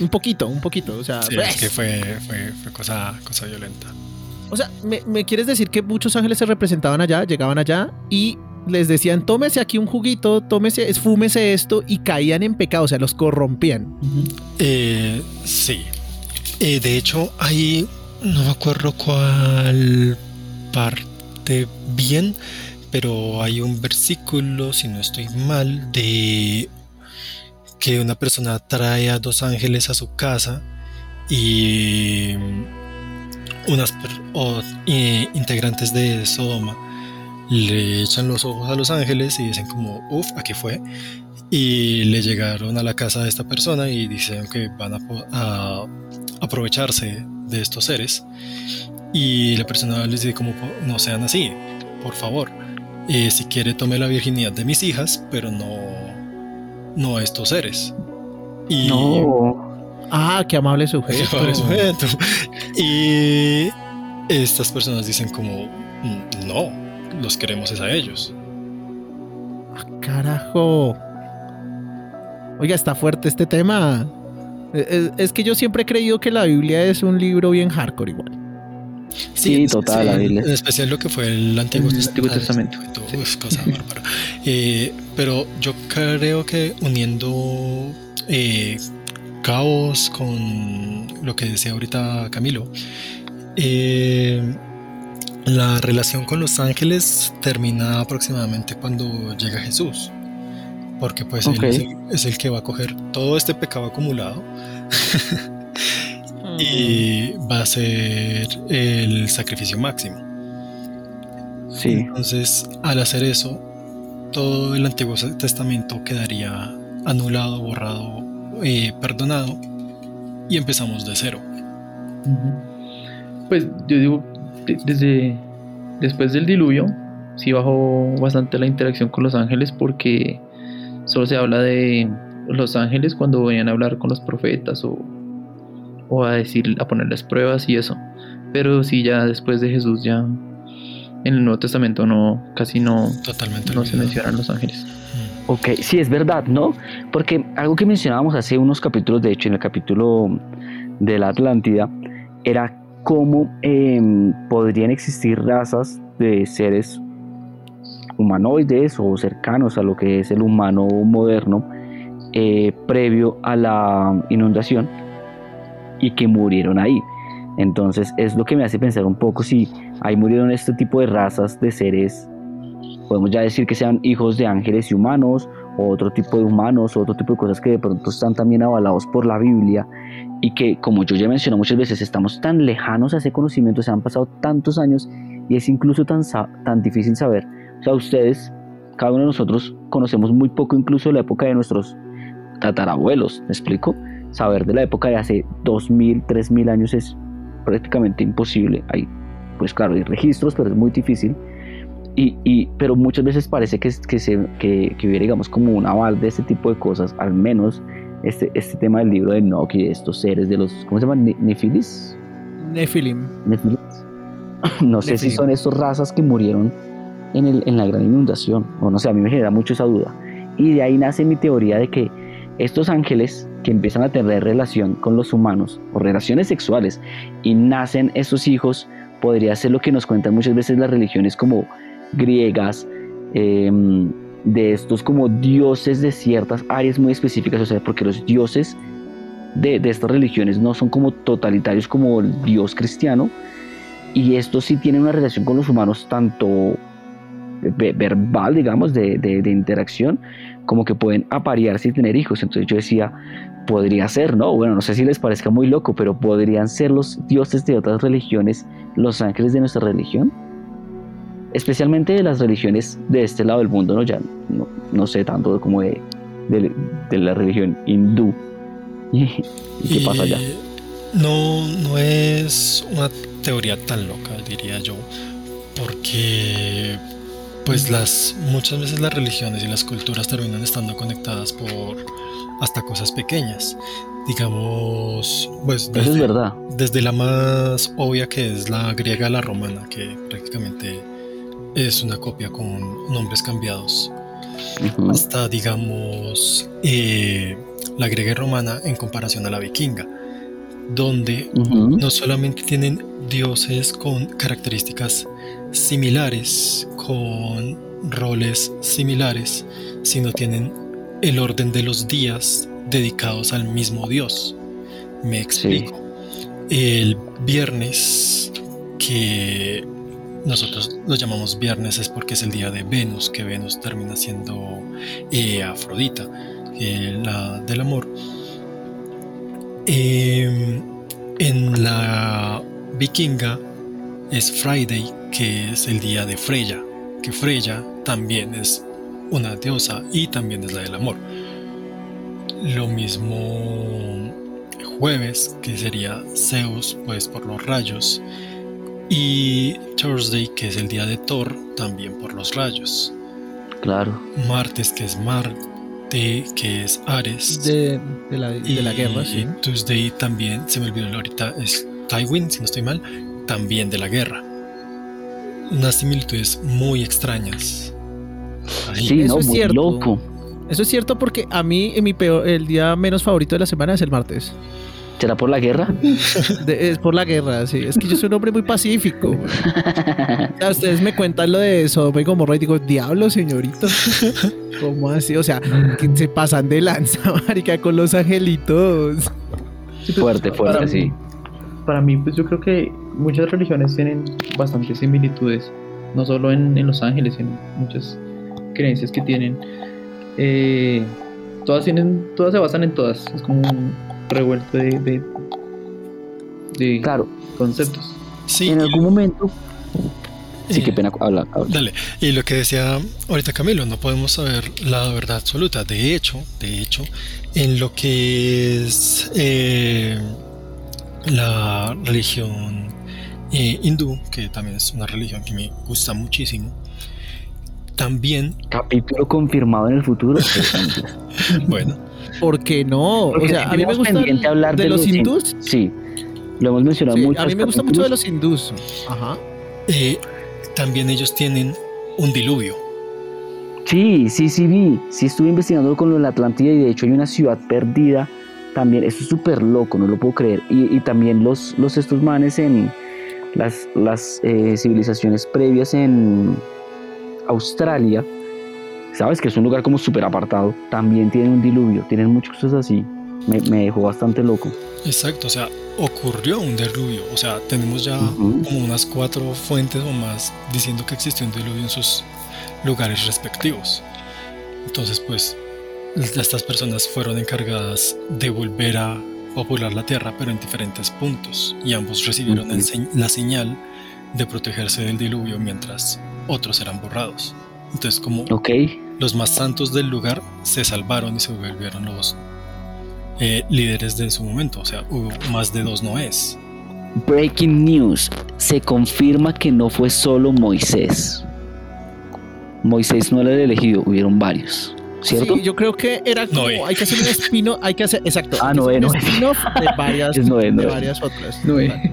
Un poquito, un poquito. O sea, sí, es que fue, fue, fue, cosa, cosa violenta. O sea, ¿me, ¿me, quieres decir que muchos ángeles se representaban allá, llegaban allá y les decían, tómese aquí un juguito, tómese, esfúmese esto y caían en pecado, o sea, los corrompían? eh, sí. Eh, de hecho, ahí no me acuerdo cuál parte bien, pero hay un versículo, si no estoy mal, de que una persona trae a dos ángeles a su casa y unas integrantes de Sodoma le echan los ojos a los ángeles y dicen como, uff, aquí fue. Y le llegaron a la casa de esta persona y dicen que van a, aprovecharse de estos seres. Y la persona les dice como, no sean así, por favor. Eh, si quiere tome la virginidad de mis hijas, pero no no a estos seres. Y, no. Ah, qué amable <laughs> sujeto. Qué amable sujeto. Y estas personas dicen como, no, los queremos es a ellos. Ah, carajo. Oiga, está fuerte este tema. Es, es, que yo siempre he creído que la Biblia es un libro bien hardcore igual. Sí, total. en especial lo que fue el Antiguo, Testamento. cosa bárbara. Eh, pero yo creo que uniendo eh, caos con lo que decía ahorita Camilo, eh, la relación con los ángeles termina aproximadamente cuando llega Jesús. Porque pues él es el, es el que va a coger todo este pecado acumulado <laughs> y va a ser el sacrificio máximo. Sí. Entonces, al hacer eso, todo el Antiguo Testamento quedaría anulado, borrado, eh, perdonado y empezamos de cero. Pues yo digo, desde después del diluvio, sí bajó bastante la interacción con los ángeles porque solo se habla de los ángeles cuando venían a hablar con los profetas o o a decir, a ponerles pruebas y eso. Pero sí, ya después de Jesús, ya en el Nuevo Testamento no, casi no, Totalmente no se mencionan los ángeles. Mm. Ok, sí, es verdad, ¿no? Porque algo que mencionábamos hace unos capítulos, de hecho, en el capítulo de la Atlántida, era cómo em, podrían existir razas de seres humanoides o cercanos a lo que es el humano moderno eh, previo a la inundación y que murieron ahí. Entonces es lo que me hace pensar un poco si ahí murieron este tipo de razas de seres, podemos ya decir que sean hijos de ángeles y humanos, o otro tipo de humanos, o otro tipo de cosas que de pronto están también avalados por la Biblia y que como yo ya mencioné muchas veces, estamos tan lejanos a ese conocimiento, se han pasado tantos años y es incluso tan, tan difícil saber. O sea, ustedes, cada uno de nosotros, conocemos muy poco incluso de la época de nuestros tatarabuelos, ¿me explico? Saber de la época de hace 2000, 3000 años es prácticamente imposible. Hay, pues claro, hay registros, pero es muy difícil. Y, y, pero muchas veces parece que, que, se, que, que hubiera, digamos, como un aval de este tipo de cosas, al menos este, este tema del libro de Enoch y de estos seres de los, ¿cómo se llaman? ¿Nefilis? Nefilim. Nefilis. <coughs> No sé si son estas razas que murieron en, la gran inundación, o no sé, a mí me genera mucho esa duda. Y de ahí nace mi teoría de que estos ángeles que empiezan a tener relación con los humanos o relaciones sexuales y nacen esos hijos, podría ser lo que nos cuentan muchas veces las religiones como griegas, em, de estos como dioses de ciertas áreas muy específicas, o sea, porque los dioses de, de estas religiones no son como totalitarios como el dios cristiano, y estos sí tienen una relación con los humanos tanto verbal, digamos, de, de, interacción, como que pueden aparearse y tener hijos. Entonces yo decía, podría ser, ¿no? Bueno, no sé si les parezca muy loco, pero podrían ser los dioses de otras religiones, los ángeles de nuestra religión. Especialmente de las religiones de este lado del mundo, ¿no? Ya no, no sé tanto como de, de, la religión hindú. <laughs> ¿Y, qué pasa allá? No, no es una teoría tan loca, diría yo, porque pues las muchas veces las religiones y las culturas terminan estando conectadas por hasta cosas pequeñas. Digamos, pues desde, es verdad. desde la más obvia que es la griega a la romana, que prácticamente es una copia con nombres cambiados, hasta digamos eh, la griega y romana en comparación a la vikinga, donde no solamente tienen dioses con características similares, con roles similares, sino tienen el orden de los días dedicados al mismo dios. Me explico. El viernes, que nosotros lo llamamos viernes, es porque es el día de Venus, que Venus termina siendo eh, Afrodita, eh, la del amor. Em, en la vikinga es Friday, que es el día de Freya, que Freya también es una diosa y también es la del amor. Lo mismo jueves, que sería Zeus, pues por los rayos, y Thursday, que es el día de Thor, también por los rayos. Claro. Martes, que es Marte, que es Ares. De, la, de la, guerra, sí. Tuesday también, se me olvidó ahorita, es Tywin, si no estoy mal, también de la guerra. Unas similitudes muy extrañas. Sí, Eso es cierto. loco. Eso es cierto porque a mí mi peor, el día menos favorito de la semana es el martes. ¿Será por la guerra? <laughs> es por la guerra, sí. Es que yo soy un hombre muy pacífico. <laughs> ustedes me cuentan lo de Sodoma y Gomorra y digo, diablo, señorito. <laughs> ¿Cómo así? O sea, que se pasan de lanza, marica, con los angelitos. fuerte, fuerte, sí para mí, pues yo creo que muchas religiones tienen bastantes similitudes, no solo en, Los Ángeles, sino muchas creencias que tienen. Eh, todas tienen, todas se basan en todas, es como un revuelto de, de, claro. conceptos. Sí. En algún momento Sí, qué pena hablar. Dale. Y lo que decía ahorita Camilo, no podemos saber la verdad absoluta. De hecho, de hecho, en lo que es eh, la religión eh, hindú, que también es una religión que me gusta muchísimo, también... Capítulo confirmado en el futuro. <laughs> bueno. ¿Por qué no? o sea, a mí me gusta hablar de, los, hindús. Sí, lo hemos mencionado mucho. A mí me gusta mucho de los hindús. Ajá. Eh, también ellos tienen un diluvio. Sí, sí, sí vi. Sí estuve investigando con lo de la Atlántida y de hecho hay una ciudad perdida también. Eso es súper loco, no lo puedo creer. Y, y también los, los estos manes en las, las eh, civilizaciones previas en Australia, sabes que es un lugar como súper apartado, también tienen un diluvio, tienen muchas cosas así. Me, me dejó bastante loco. Exacto, o sea, ocurrió un diluvio. O sea, tenemos ya como unas cuatro fuentes o más diciendo que existió un diluvio en sus lugares respectivos. Entonces, pues, estas personas fueron encargadas de volver a popular la Tierra, pero en diferentes puntos. Y ambos recibieron la señal de protegerse del diluvio mientras otros eran borrados. Entonces, como los más santos del lugar se salvaron y se volvieron los eh, líderes de su momento. O sea, hubo más de dos Noés. breaking news. Se confirma que no fue solo Moisés. Moisés no era el elegido, hubieron varios. ¿Cierto? Sí, yo creo que era como, Noé. hay que hacer un spin-off, hay que hacer, exacto, Ah, hay que hacer Noé, un spin-off de <laughs> varias, Noé, de Noé. varias otras. Noé.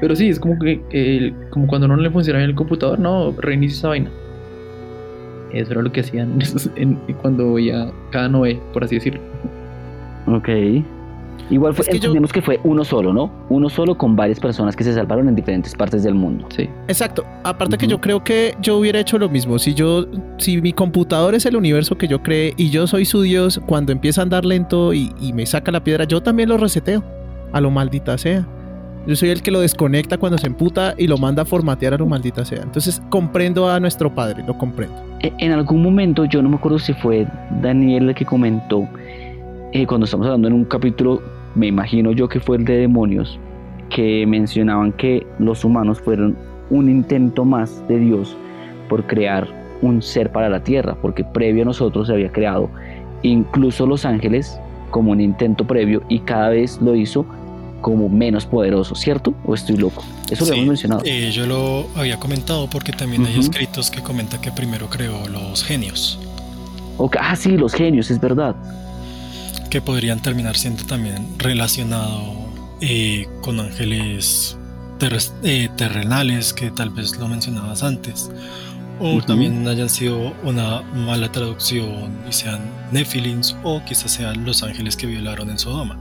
Pero sí, es como que el- como cuando no le funciona bien el computador, no, reinicia esa vaina. Eso era lo que hacían <laughs> en- cuando ya cada Noé, por así decirlo. Ok. Igual fue, Es que yo- entendemos que fue uno solo, ¿no? Uno solo con varias personas que se salvaron en diferentes partes del mundo. Sí. Exacto. Aparte que yo creo que yo hubiera hecho lo mismo. Si yo, si mi computador es el universo que yo creé y yo soy su Dios, cuando empieza a andar lento y, y me saca la piedra, yo también lo reseteo. A lo maldita sea. Yo soy el que lo desconecta cuando se emputa y lo manda a formatear a lo maldita sea. Entonces comprendo a nuestro padre, lo comprendo. E- En algún momento, yo no me acuerdo si fue Daniel el que comentó, eh, cuando estamos hablando en un capítulo, me imagino yo que fue el de demonios, que mencionaban que los humanos fueron un intento más de Dios por crear un ser para la tierra, porque previo a nosotros se había creado incluso los ángeles como un intento previo y cada vez lo hizo como menos poderoso, ¿cierto? ¿O estoy loco? Eso lo hemos mencionado. eh, yo lo había comentado porque también hay escritos que comentan que primero creó los genios, Ah, sí, los genios, es verdad. Que podrían terminar siendo también relacionado eh, con ángeles eh, terrenales, que tal vez lo mencionabas antes, o también hayan sido una mala traducción y sean Nephilims, o quizás sean los ángeles que violaron en Sodoma.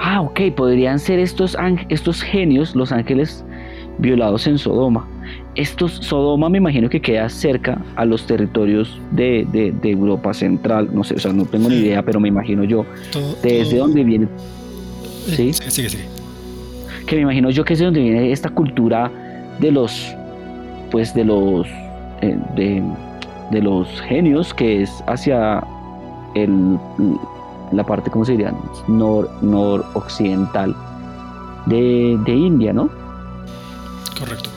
Ah, ok, podrían ser estos, estos genios, los ángeles violados en Sodoma. Estos, Sodoma me imagino que queda cerca a los territorios de, de- de Europa Central, no sé, o sea, no tengo ni Sí. idea, pero me imagino yo, Todo- desde todo- dónde viene, eh, ¿Sí? sigue, sigue. que me imagino yo que es de donde viene esta cultura de los, pues de los, eh, de, de los genios, que es hacia el, la parte, ¿cómo se diría? Nor, noroccidental de, de India, ¿no? Correcto.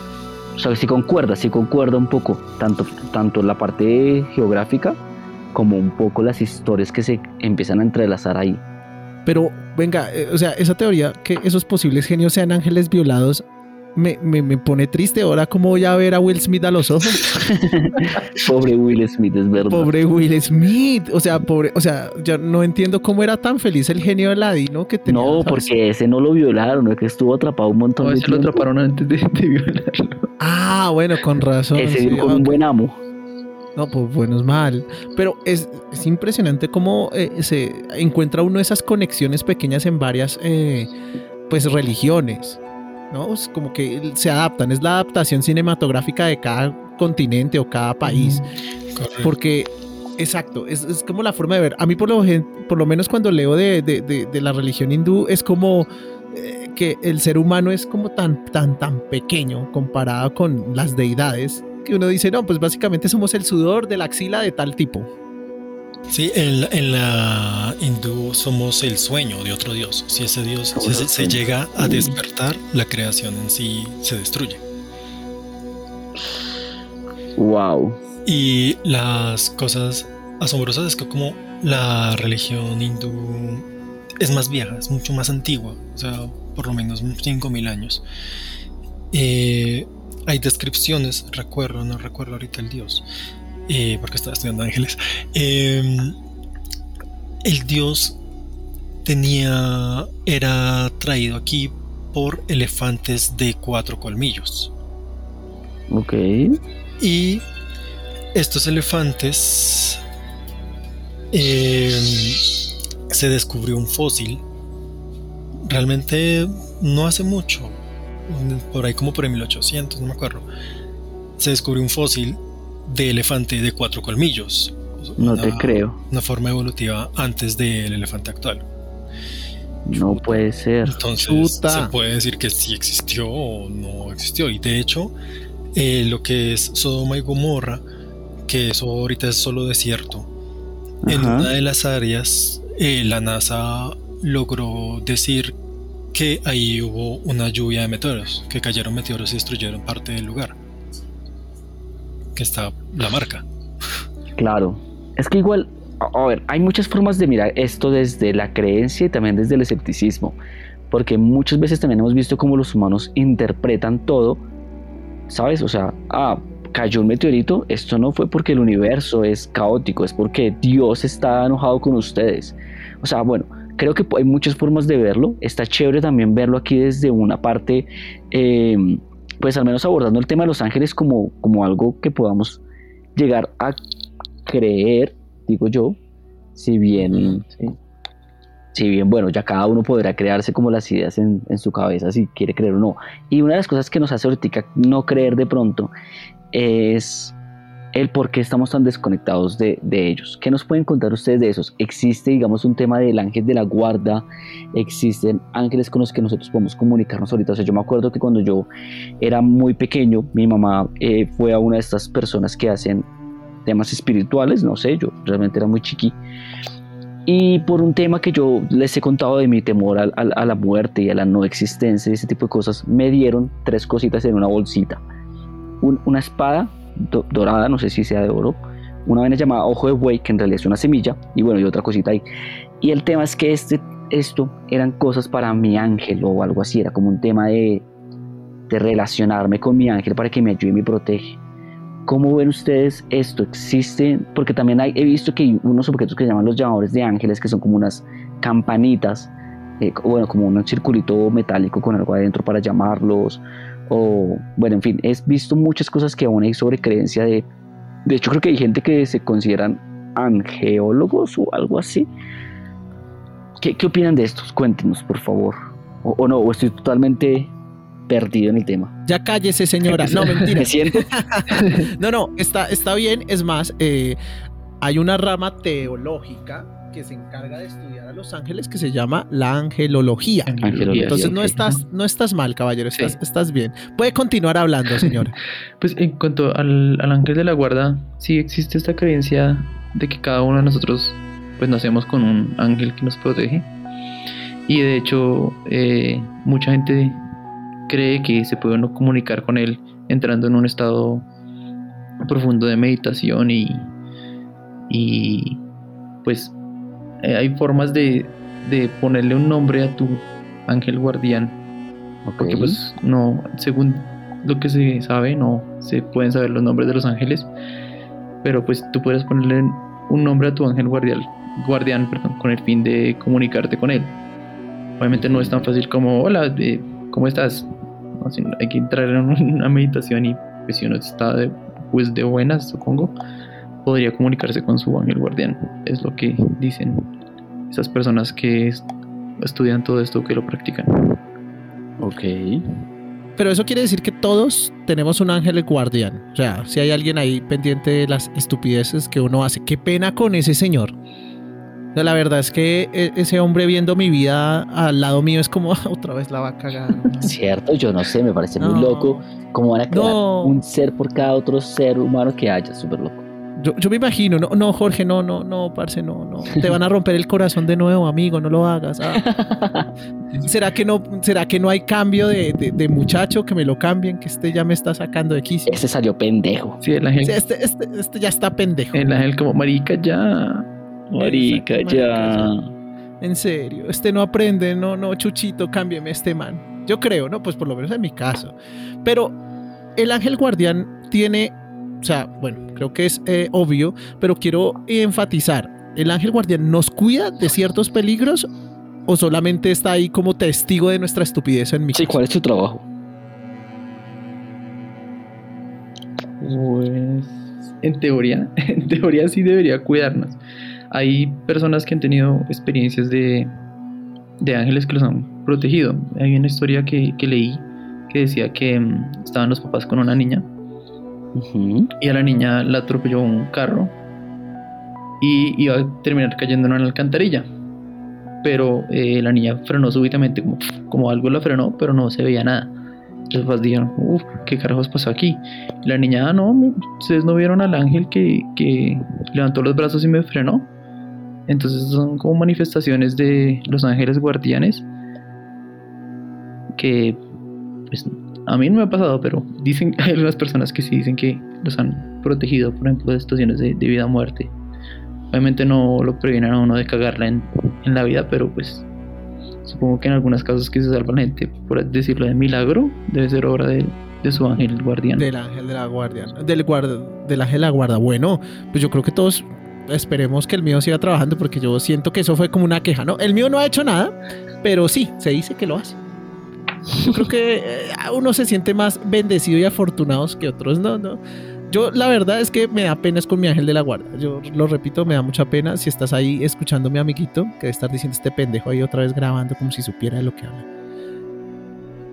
O sea, sí concuerda, sí concuerda un poco, tanto, tanto la parte geográfica como un poco las historias que se empiezan a entrelazar ahí. Pero venga, eh, o sea, esa teoría que esos posibles genios sean ángeles violados me, me, me pone triste. Ahora, ¿cómo voy a ver a Will Smith a los ojos? <laughs> Pobre Will Smith, es verdad. Pobre Will Smith. O sea, pobre, o sea, yo no entiendo cómo era tan feliz el genio de Ladino que tenía. no, ¿sabes? porque ese no lo violaron, es que estuvo atrapado un montón No, de ese lo atraparon antes de, de violarlo. Ah, bueno, con razón. Ese sí, con un buen amo. No, pues bueno, es mal. Pero es, es impresionante cómo eh, se encuentra uno esas conexiones pequeñas en varias eh, pues religiones. ¿No? Es como que se adaptan, es la adaptación cinematográfica de cada continente o cada país. Porque, exacto, es, es como la forma de ver. A mí por lo, por lo menos cuando leo de, de- de- de la religión hindú es como eh, que el ser humano es como tan, tan, tan pequeño comparado con las deidades que uno dice, no, pues básicamente somos el sudor de la axila de tal tipo. Sí, en, la- en la hindú somos el sueño de otro dios. Si ese dios se llega a despertar, la creación en sí se destruye. Wow. Y las cosas asombrosas es que como la religión hindú es más vieja, es mucho más antigua, o sea, por lo menos 5.000 años. Eh, hay descripciones, recuerdo, no recuerdo ahorita el dios, eh, porque estaba estudiando ángeles. Eh, el dios tenía, era traído aquí por elefantes de cuatro colmillos. Ok. Y estos elefantes eh, se descubrió un fósil realmente no hace mucho, por ahí como por el 1800, no me acuerdo, se descubrió un fósil de elefante de cuatro colmillos. No te creo. Una forma evolutiva antes del elefante actual. No puede ser. Entonces se puede decir que sí existió o no existió. Y de hecho, eh, lo que es Sodoma y Gomorra, que eso ahorita es solo desierto, en una de las áreas eh, la NASA logró decir que ahí hubo una lluvia de meteoros, que cayeron meteoros y destruyeron parte del lugar. Que está la marca. Claro. Es que igual, a ver, hay muchas formas de mirar esto desde la creencia y también desde el escepticismo. Porque muchas veces también hemos visto cómo los humanos interpretan todo. ¿Sabes? O sea, ah, cayó un meteorito. Esto no fue porque el universo es caótico, es porque Dios está enojado con ustedes. O sea, bueno, creo que hay muchas formas de verlo. Está chévere también verlo aquí desde una parte, eh, pues al menos abordando el tema de los ángeles como, como algo que podamos llegar a creer, digo yo, si bien, si bien, bueno, ya cada uno podrá crearse como las ideas en, en, su cabeza si quiere creer o no. Y una de las cosas que nos hace ahorita no creer de pronto es el por qué estamos tan desconectados de, ellos. ¿Qué nos pueden contar ustedes de esos? ¿Existe, digamos, un tema del ángel de la guarda? ¿Existen ángeles con los que nosotros podemos comunicarnos ahorita? O sea, yo me acuerdo que cuando yo era muy pequeño, mi mamá eh, fue a una de estas personas que hacen temas espirituales, no sé, yo realmente era muy chiqui. Y por un tema que yo les he contado de mi temor a, la muerte y a la no existencia y ese tipo de cosas, me dieron tres cositas en una bolsita. una espada dorada, no sé si sea de oro, una vaina llamada ojo de buey, que en realidad es una semilla, y bueno, y otra cosita ahí. Y el tema es que este, esto eran cosas para mi ángel o algo así, era como un tema de, de relacionarme con mi ángel para que me ayude y me protege. ¿Cómo ven ustedes esto? ¿Existe? Porque también hay, he visto que hay unos objetos que se llaman los llamadores de ángeles, que son como unas campanitas, eh, bueno, como un circulito metálico con algo adentro para llamarlos, o bueno, en fin, he visto muchas cosas que aún hay sobre creencia de, de hecho creo que hay gente que se consideran angeólogos o algo así. ¿Qué, qué opinan de estos? Cuéntenos, por favor. O, no, o estoy totalmente perdido en el tema. Ya cállese, señora. <laughs> No, mentira. ¿Me siento? <laughs> no, no, está, está bien. Es más, eh, hay una rama teológica que se encarga de estudiar a los ángeles que se llama la angelología. Entonces no estás, no estás mal, caballero, estás, estás bien. Puede continuar hablando, señora. <laughs> pues en cuanto al, ángel de la guarda, sí existe esta creencia de que cada uno de nosotros pues nacemos con un ángel que nos protege. Y de hecho, eh, mucha gente cree que se puede uno comunicar con él entrando en un estado profundo de meditación y, y pues eh, hay formas de, ponerle un nombre a tu ángel guardián. Porque pues no, según lo que se sabe, no se pueden saber los nombres de los ángeles. Pero pues tú puedes ponerle un nombre a tu ángel guardián, guardián perdón, con el fin de comunicarte con él. Obviamente no es tan fácil como, hola, eh, ¿cómo estás? hay que entrar en una meditación y pues, si uno está de, pues, de buenas, supongo, podría comunicarse con su ángel guardián. Es lo que dicen esas personas que estudian todo esto, que lo practican. Ok. Pero eso quiere decir que todos tenemos un ángel guardián. O sea, si hay alguien ahí pendiente de las estupideces que uno hace, qué pena con ese señor. la verdad es que e, ese hombre viendo mi vida al lado mío es como <laughs> otra vez la va a cagar. Cierto, yo no sé, me parece muy loco. ¿Cómo van a crear un ser por cada otro ser humano que haya? Súper loco. Yo, me imagino, no, no, Jorge, no, no, no, parce, no, no. Te van a romper el corazón de nuevo, amigo, no lo hagas. Ah. <laughs> ¿Será que no, será que no hay cambio de, de, muchacho que me lo cambien? Que este ya me está sacando de quicio. Ese salió pendejo. Sí, el ángel. este, este, este, ya está pendejo. El ángel como marica ya. Marica, ya. En serio, este no aprende, no, no, Chuchito, cámbiame este man. Yo creo, ¿no? Pues por lo menos en mi caso. Pero el ángel guardián tiene o sea, bueno, creo que es eh, obvio, pero quiero enfatizar, ¿el ángel guardián nos cuida de ciertos peligros o solamente está ahí como testigo de nuestra estupidez en mi Sí, ¿cuál es su trabajo? Pues en teoría, <laughs> en teoría sí debería cuidarnos. Hay personas que han tenido experiencias de, de ángeles que los han protegido. Hay una historia que, que leí que decía que mm, estaban los papás con una niña Y a la niña la atropelló un carro y iba a terminar cayendo en una alcantarilla. Pero eh, la niña frenó súbitamente, como, como algo la frenó, pero no se veía nada. Los dijeron, uff, ¿qué carajos pasó aquí? La niña, ah, no, ustedes no vieron al ángel que, que levantó los brazos y me frenó. Entonces son como manifestaciones de los ángeles guardianes que pues, a mí no me ha pasado, pero dicen <laughs> hay algunas personas que sí dicen que los han protegido, por ejemplo, de situaciones de, de vida o muerte. Obviamente no lo previenen a uno de cagarla en, en la vida, pero pues supongo que en algunos casos que se salva la gente, por decirlo de milagro, debe ser obra de, de su ángel guardián. Del ángel de la guardia. Del, guarda, del ángel de la guarda. Bueno, pues yo creo que todos esperemos que el mío siga trabajando porque yo siento que eso fue como una queja, ¿no? El mío no ha hecho nada, pero sí, se dice que lo hace. Yo creo que eh, uno se siente más bendecido y afortunados que otros, ¿no? no. Yo la verdad es que me da pena es con mi ángel de la guarda. Yo lo repito, me da mucha pena si estás ahí mi amiguito que debe estar diciendo este pendejo ahí otra vez grabando como si supiera de lo que habla.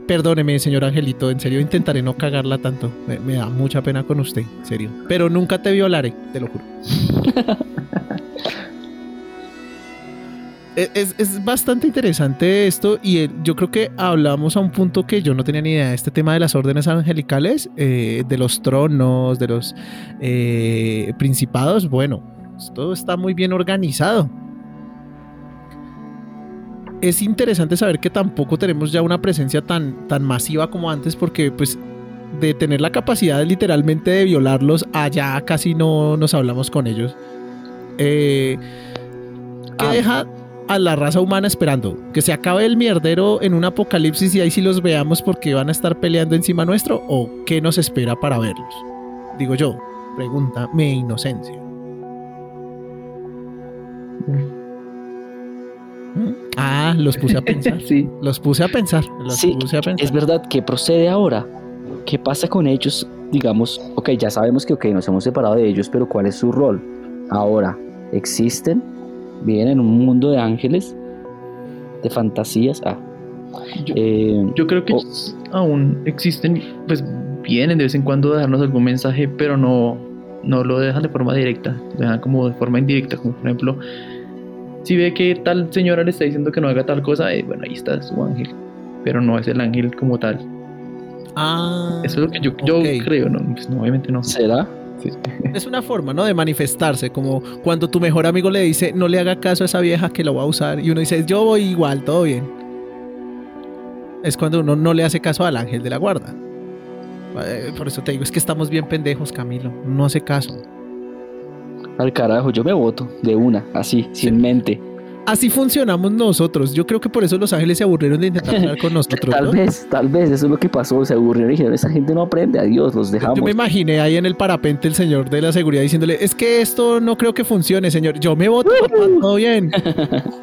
Perdóneme, señor Angelito, en serio intentaré no cagarla tanto. Me, me da mucha pena con usted, en serio. Pero nunca te violaré, te lo juro. <laughs> E, es, es, bastante interesante esto y eh, yo creo que hablamos a un punto que yo no tenía ni idea de este tema de las órdenes angelicales, eh, de los tronos, de los eh, principados. Bueno, todo está muy bien organizado. Es interesante saber que tampoco tenemos ya una presencia tan, tan masiva como antes porque pues de tener la capacidad literalmente de violarlos, allá casi no nos hablamos con ellos. ¿Qué ah. deja a la raza humana esperando? ¿Que se acabe el mierdero en un apocalipsis y ahí sí los veamos porque van a estar peleando encima nuestro? ¿O qué nos espera para verlos? Digo yo, pregunta mi inocencia. Ah, los puse a pensar. <laughs> sí. Los puse a pensar. Los sí, puse a pensar. es verdad que procede ahora. ¿Qué pasa con ellos? Digamos, ok, ya sabemos que okay, nos hemos separado de ellos, pero ¿cuál es su rol? Ahora, ¿existen? ¿Viven en un mundo de ángeles? ¿De fantasías? Ah. Yo, eh, yo creo que oh. aún existen, pues vienen de vez en cuando a darnos algún mensaje, pero no, no lo dejan de forma directa, lo dejan como de forma indirecta, como por ejemplo, si ve que tal señora le está diciendo que no haga tal cosa, eh, bueno, ahí está su ángel, pero no es el ángel como tal. Ah, Eso es lo que yo, yo creo, ¿no? Pues, no, obviamente no. ¿Será? Sí. <laughs> Es una forma, ¿no? De manifestarse, como cuando tu mejor amigo le dice, no le haga caso a esa vieja que lo va a usar, y uno dice, yo voy igual, todo bien. Es cuando uno no le hace caso al ángel de la guarda. Eh, Por eso te digo, es que estamos bien pendejos, Camilo. No hace caso. Al carajo, yo me voto de una, así, sin mente. Así funcionamos nosotros. Yo creo que por eso los ángeles se aburrieron de intentar hablar con <laughs> nosotros. tal ¿no? vez, tal vez, eso es lo que pasó. Se aburrieron y dijeron, esa gente no aprende, adiós, los dejamos. Yo me imaginé ahí en el parapente el señor de la seguridad diciéndole, es que esto no creo que funcione, señor. Yo me voto, <laughs> papá, todo bien.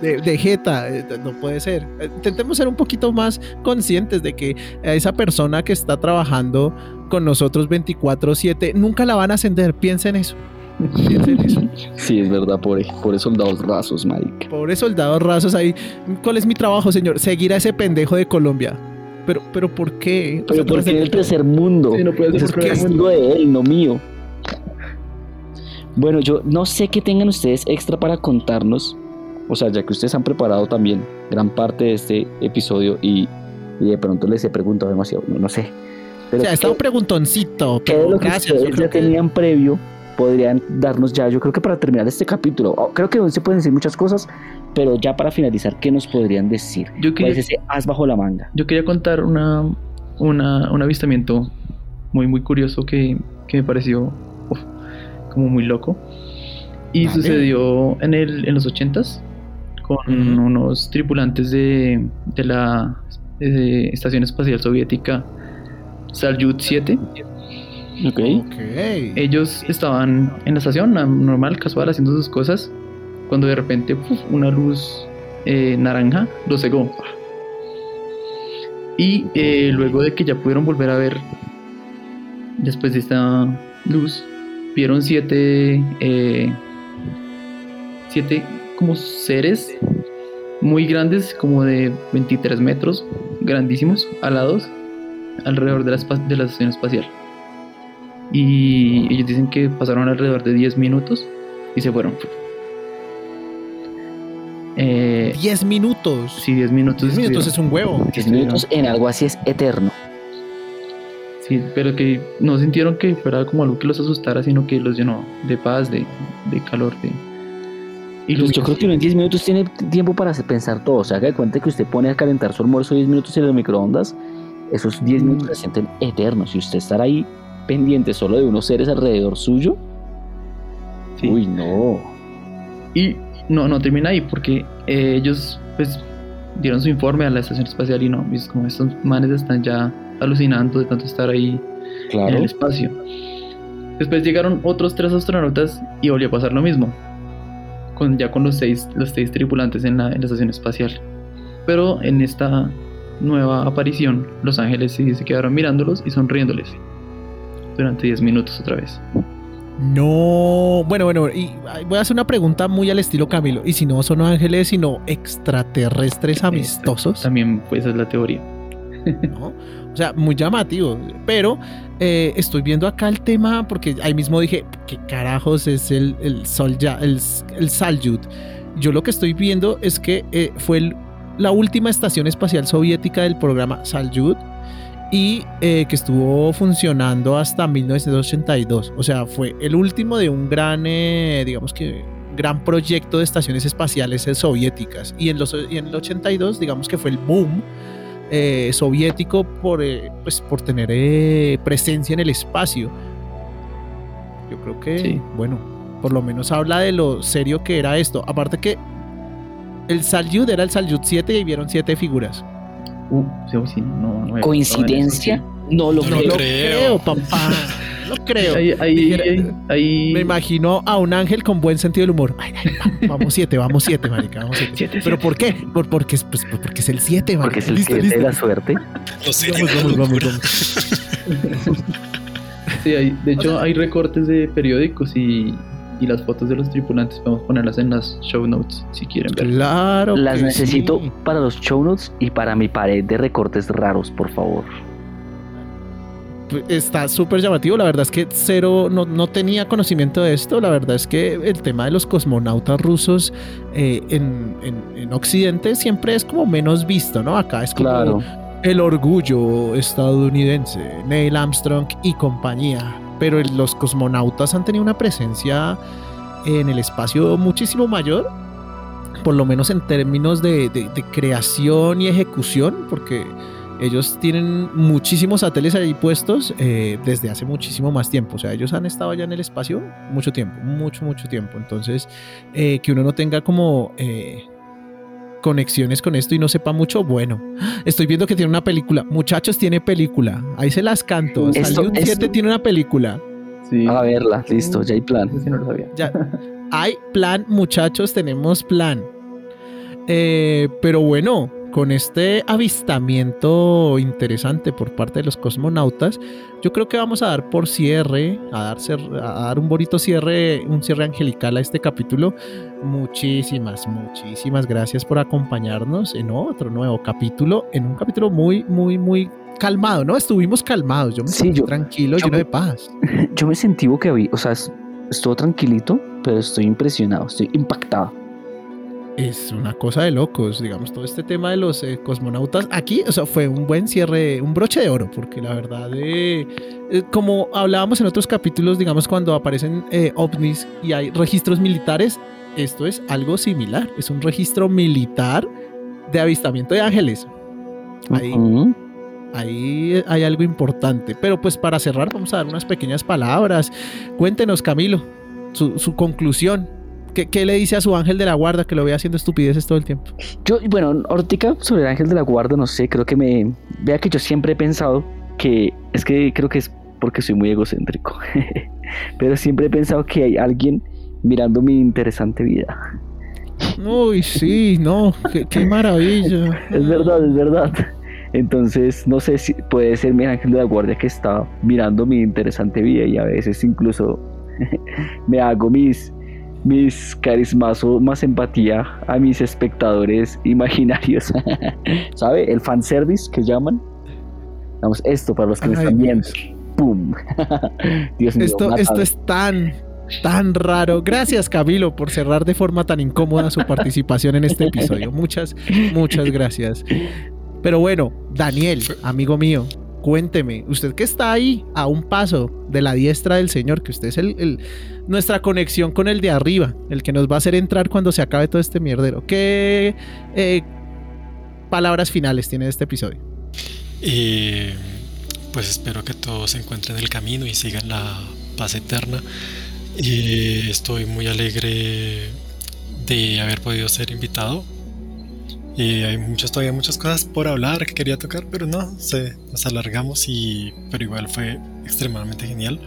De, de jeta, eh, no puede ser. Intentemos ser un poquito más conscientes de que esa persona que está trabajando con nosotros 24/7 nunca la van a ascender. Piensen eso. Piensen eso. Sí, es verdad, pobre, pobre soldados rasos, marica. Pobres soldados rasos ahí. ¿Cuál es mi trabajo, señor? Seguir a ese pendejo de Colombia. Pero, pero ¿por qué? O Pero sea, tú porque en el tercer mundo. Sí, no puede ser Eso es porque que es es mundo de él, no mío. Bueno, yo no sé qué tengan ustedes extra para contarnos. O sea, ya que ustedes han preparado también gran parte de este episodio y, y de pronto les he preguntado demasiado, no, no sé. Pero O sea, ¿qué- está un preguntoncito, ¿Qué de pero lo que gracias. ustedes ya que- tenían previo podrían darnos ya? Yo creo que para terminar este capítulo, creo que se pueden decir muchas cosas, pero ya para finalizar, ¿qué nos podrían decir? Yo ¿Cuál quería, es ese as bajo la manga? yo quería contar una, una, un avistamiento muy, muy curioso que, que me pareció uf, como muy loco. Y Vale. sucedió en, el, en los ochentas con Ujú. unos tripulantes de, de la eh, Estación Espacial Soviética Salyut 7. Ok. Ok. Ellos estaban en la estación, normal, casual, haciendo sus cosas, cuando de repente uf, una luz eh, naranja los cegó. Y eh, luego de que ya pudieron volver a ver, después de esta luz, vieron siete, eh, siete como seres muy grandes, como de 23 metros, grandísimos, alados, alrededor de la, espa- de la estación espacial. Y ellos dicen que pasaron alrededor de 10 minutos y se fueron. Eh, 10 minutos. sí, 10 minutos. 10 minutos es un huevo. 10 minutos en algo así es eterno. Sí, pero que no sintieron que fuera como algo que los asustara, sino que los llenó de paz, de, de calor, de Pues yo creo que uno en 10 minutos tiene tiempo para pensar todo. O sea, haga de cuenta que usted pone a calentar su almuerzo 10 minutos en el microondas. Esos 10 minutos se sienten eternos. Si usted estar ahí pendiente solo de unos seres alrededor suyo, Sí. uy, no. Y no, no termina ahí, porque eh, ellos pues dieron su informe a la estación espacial y no, es como estos manes están ya alucinando de tanto estar ahí en Claro. el espacio. Después llegaron otros tres astronautas y volvió a pasar lo mismo. Con, ya con los seis, los seis tripulantes en la, en la estación espacial. Pero en esta nueva aparición, Los Ángeles sí se quedaron mirándolos y sonriéndoles. Durante 10 minutos otra vez. No, bueno, bueno, y voy a hacer una pregunta muy al estilo Camilo. Y si no son ángeles, sino extraterrestres amistosos, También pues esa es la teoría. <laughs> ¿no? O sea, muy llamativo. Pero eh, estoy viendo acá el tema porque ahí mismo dije, ¿qué carajos es el, el, Sol ya, el, el Salyut? Yo lo que estoy viendo es que eh, fue el- la última estación espacial soviética del programa Salyut y eh, que estuvo funcionando hasta 1982. O sea, fue el último de un gran, eh, digamos que, gran proyecto de estaciones espaciales eh, soviéticas. Y en, los, y en el 82, digamos que fue el boom eh, soviético por, eh, pues, por tener eh, presencia en el espacio. Yo creo que, Sí. bueno, por lo menos habla de lo serio que era esto. Aparte que el Salyut era el Salyut 7 y vieron 7 figuras. Uh, sí, sí, no, no ¿Coincidencia? No lo No creo. lo creo. papá. No creo. Ahí, ahí, Dijera- ahí, ahí- Me imagino a un ángel con buen sentido del humor. Ay, ay, va- vamos siete, vamos siete, marica, vamos siete. Siete, ¿Pero siete. por qué? Por, porque, es- pues, porque es el 7, marica. Porque es el listo, listo. de la suerte. Los siete Vamos, vamos, vamos, locura. Sí, hay- de hecho hay recortes de periódicos y, y las fotos de los tripulantes podemos ponerlas en las show notes si quieren ver. Claro. Las necesito sí. para los show notes y para mi pared de recortes raros, por favor. Pues, Está súper llamativo. La verdad es que cero no, no tenía conocimiento de esto. La verdad es que el tema de los cosmonautas rusos eh, en, en- en Occidente siempre es como menos visto, ¿no? Acá es como Claro. el orgullo estadounidense, Neil Armstrong y compañía. Pero los cosmonautas han tenido una presencia en el espacio muchísimo mayor, por lo menos en términos de creación y ejecución, porque ellos tienen muchísimos satélites ahí puestos eh, desde hace muchísimo más tiempo. O sea, ellos han estado allá en el espacio mucho tiempo, mucho, mucho tiempo. Entonces, eh, que uno no tenga como... eh, conexiones con esto y no sepa mucho, bueno, estoy viendo que tiene una película. Muchachos, tiene película. Ahí se las canto. Esto- Salyut esto- 7 tiene una película. Sí, A verla, listo, ya hay plan. eso sí no lo sabía. Ya. Hay plan, muchachos, tenemos plan. Eh, pero bueno, con este avistamiento interesante por parte de los cosmonautas, yo creo que vamos a dar por cierre, a dar, a dar un bonito cierre, un cierre angelical a este capítulo. Muchísimas, muchísimas gracias por acompañarnos en otro nuevo capítulo, en un capítulo muy, muy, muy calmado, ¿no? Estuvimos calmados, yo me Sí, sentí yo- tranquilo, yo lleno me- de paz. <laughs> Yo me sentí que había, o sea, es- estuvo tranquilito, pero estoy impresionado, estoy impactado. Es una cosa de locos, digamos, todo este tema de los eh, cosmonautas. Aquí, o sea, fue un buen cierre, un broche de oro, porque la verdad, eh, eh, como hablábamos en otros capítulos, digamos, cuando aparecen ovnis y hay registros militares, esto es algo similar, es un registro militar de avistamiento de ángeles. Ahí, ahí hay algo importante. Pero pues para cerrar, vamos a dar unas pequeñas palabras. Cuéntenos, Camilo, su, su conclusión. ¿Qué, qué le dice a su ángel de la guarda que lo ve haciendo estupideces todo el tiempo? Yo, bueno, ahorita sobre el ángel de la guarda, no sé, creo que me... Vea que yo siempre he pensado que, es que creo que es porque soy muy egocéntrico, <laughs> pero siempre he pensado que hay alguien mirando mi interesante vida. Uy, sí, no, qué, qué maravilla. <laughs> Es verdad, es verdad. Entonces, no sé si puede ser mi ángel de la guardia que está mirando mi interesante vida y a veces incluso <laughs> me hago mis, mis carismazo más empatía a mis espectadores <laughs> imaginarios. ¿Sabe? El fanservice que llaman. Vamos, esto para los que me Ay, están viendo. Dios. ¡Pum! <laughs> Dios mío, Esto, mátame. esto es tan, tan raro. Gracias, Camilo, por cerrar de forma tan incómoda su participación en este episodio. Muchas, muchas gracias. Pero bueno, Daniel, amigo mío, cuénteme, usted que está ahí a un paso de la diestra del Señor, que usted es el, nuestra conexión con el de arriba, el que nos va a hacer entrar cuando se acabe todo este mierdero. ¿Qué eh, palabras finales tiene este episodio? Y pues espero que todos encuentren el camino y sigan la paz eterna. Estoy muy alegre de haber podido ser invitado. Y hay muchas, todavía muchas cosas por hablar que quería tocar, pero no, se, nos alargamos y pero igual fue extremadamente genial.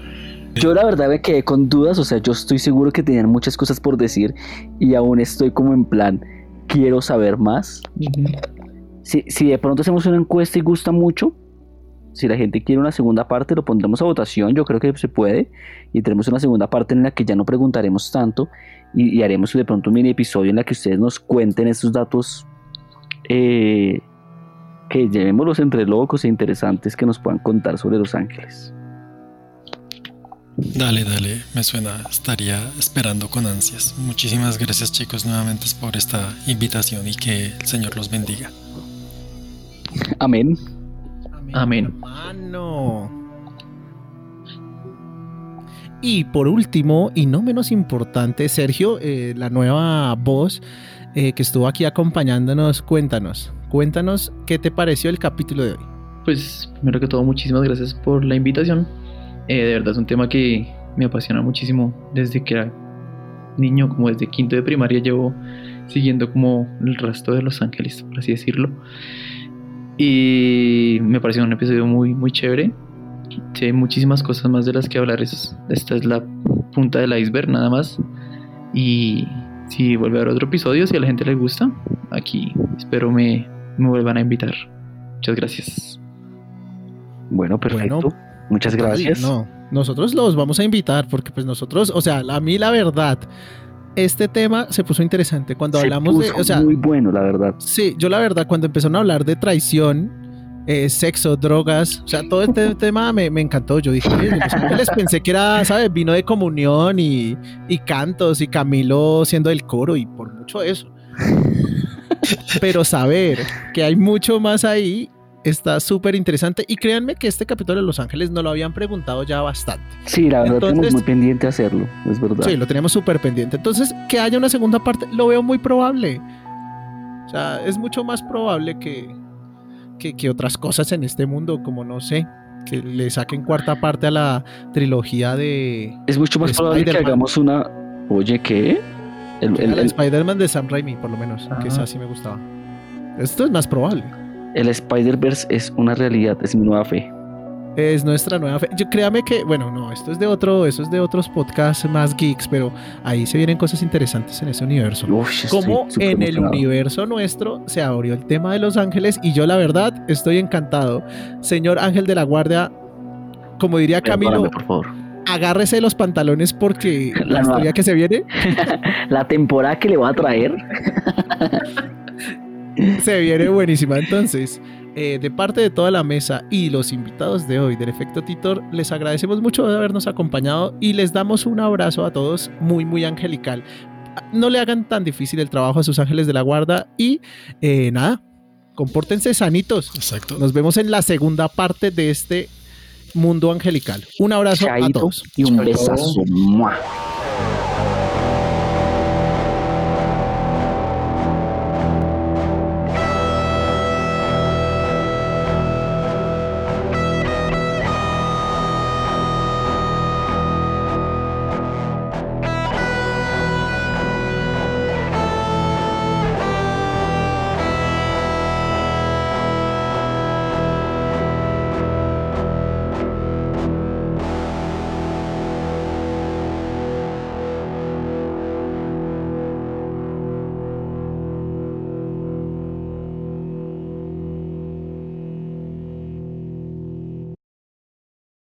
Yo la verdad me quedé con dudas, o sea, yo estoy seguro que tenían muchas cosas por decir y aún estoy como en plan, quiero saber más. Si, si de pronto hacemos una encuesta y gusta mucho, si la gente quiere una segunda parte, lo pondremos a votación, yo creo que se puede, y tenemos una segunda parte en la que ya no preguntaremos tanto y, y haremos de pronto un mini episodio en la que ustedes nos cuenten estos datos eh, que llevémoslos entre locos e interesantes que nos puedan contar sobre Los Ángeles. Dale, dale, me suena, estaría esperando con ansias. Muchísimas gracias chicos nuevamente por esta invitación y que el Señor los bendiga. Amén. Amén. Hermano. Y por último, y no menos importante, Sergio, eh, la nueva voz eh, que estuvo aquí acompañándonos, cuéntanos, cuéntanos qué te pareció el capítulo de hoy. Pues primero que todo, muchísimas gracias por la invitación. Eh, de verdad es un tema que me apasiona muchísimo desde que era niño, como desde quinto de primaria llevo siguiendo como el resto de Los Ángeles, por así decirlo. Y me pareció un episodio muy, muy chévere. Sí, hay muchísimas cosas más de las que hablar. Es- esta es la punta del iceberg nada más. Y si vuelve a haber otro episodio, si a la gente le gusta, aquí espero me, me vuelvan a invitar. Muchas gracias. Bueno, perfecto. Muchas gracias. No, nosotros los vamos a invitar porque pues nosotros, o sea, a mí la verdad, este tema se puso interesante cuando Se hablamos de, puso o sea, muy bueno, la verdad. Sí, yo la verdad, cuando empezaron a hablar de traición, eh, sexo, drogas, o sea, todo este <laughs> tema me, me encantó. Yo dije, "Oye, Los Ángeles pensé que era, ¿sabes? Vino de comunión y, y cantos y Camilo siendo el coro y por mucho eso. Pero saber que hay mucho más ahí está súper interesante. Y créanme que este capítulo de Los Ángeles no lo habían preguntado ya bastante. Sí, la verdad Entonces- tenemos muy pendiente hacerlo, es verdad. Sí, lo teníamos súper pendiente. Entonces, que haya una segunda parte, lo veo muy probable. O sea, es mucho más probable que, que, que otras cosas en este mundo, como no sé, que le saquen cuarta parte a la trilogía de. Es mucho más probable que hagamos una. Oye, ¿qué? El, el- Spider-Man de Sam Raimi, por lo menos, que esa sí me gustaba. Esto es más probable. el Spider-Verse es una realidad, es mi nueva fe. Es nuestra nueva fe. Yo créame que, bueno, no, esto es de otro, eso es de otros podcasts más geeks, pero ahí se vienen cosas interesantes en ese universo. Uf, Como en el universo nuestro se abrió el tema de Los Ángeles y yo la verdad estoy encantado. Señor Ángel de la Guardia, como diría Camilo, por favor. agárrese de los pantalones porque <laughs> la, La historia que se viene <laughs> La temporada que le va a traer. <laughs> se viene buenísima. Entonces, eh, de parte de toda la mesa y los invitados de hoy del Efecto Titor, les agradecemos mucho de habernos acompañado y les damos un abrazo a todos muy, muy angelical. No le hagan tan difícil el trabajo a sus ángeles de la guarda y eh, nada, compórtense sanitos. Exacto. Nos vemos en la segunda parte de este mundo angelical. Un abrazo a todos. y un besazo.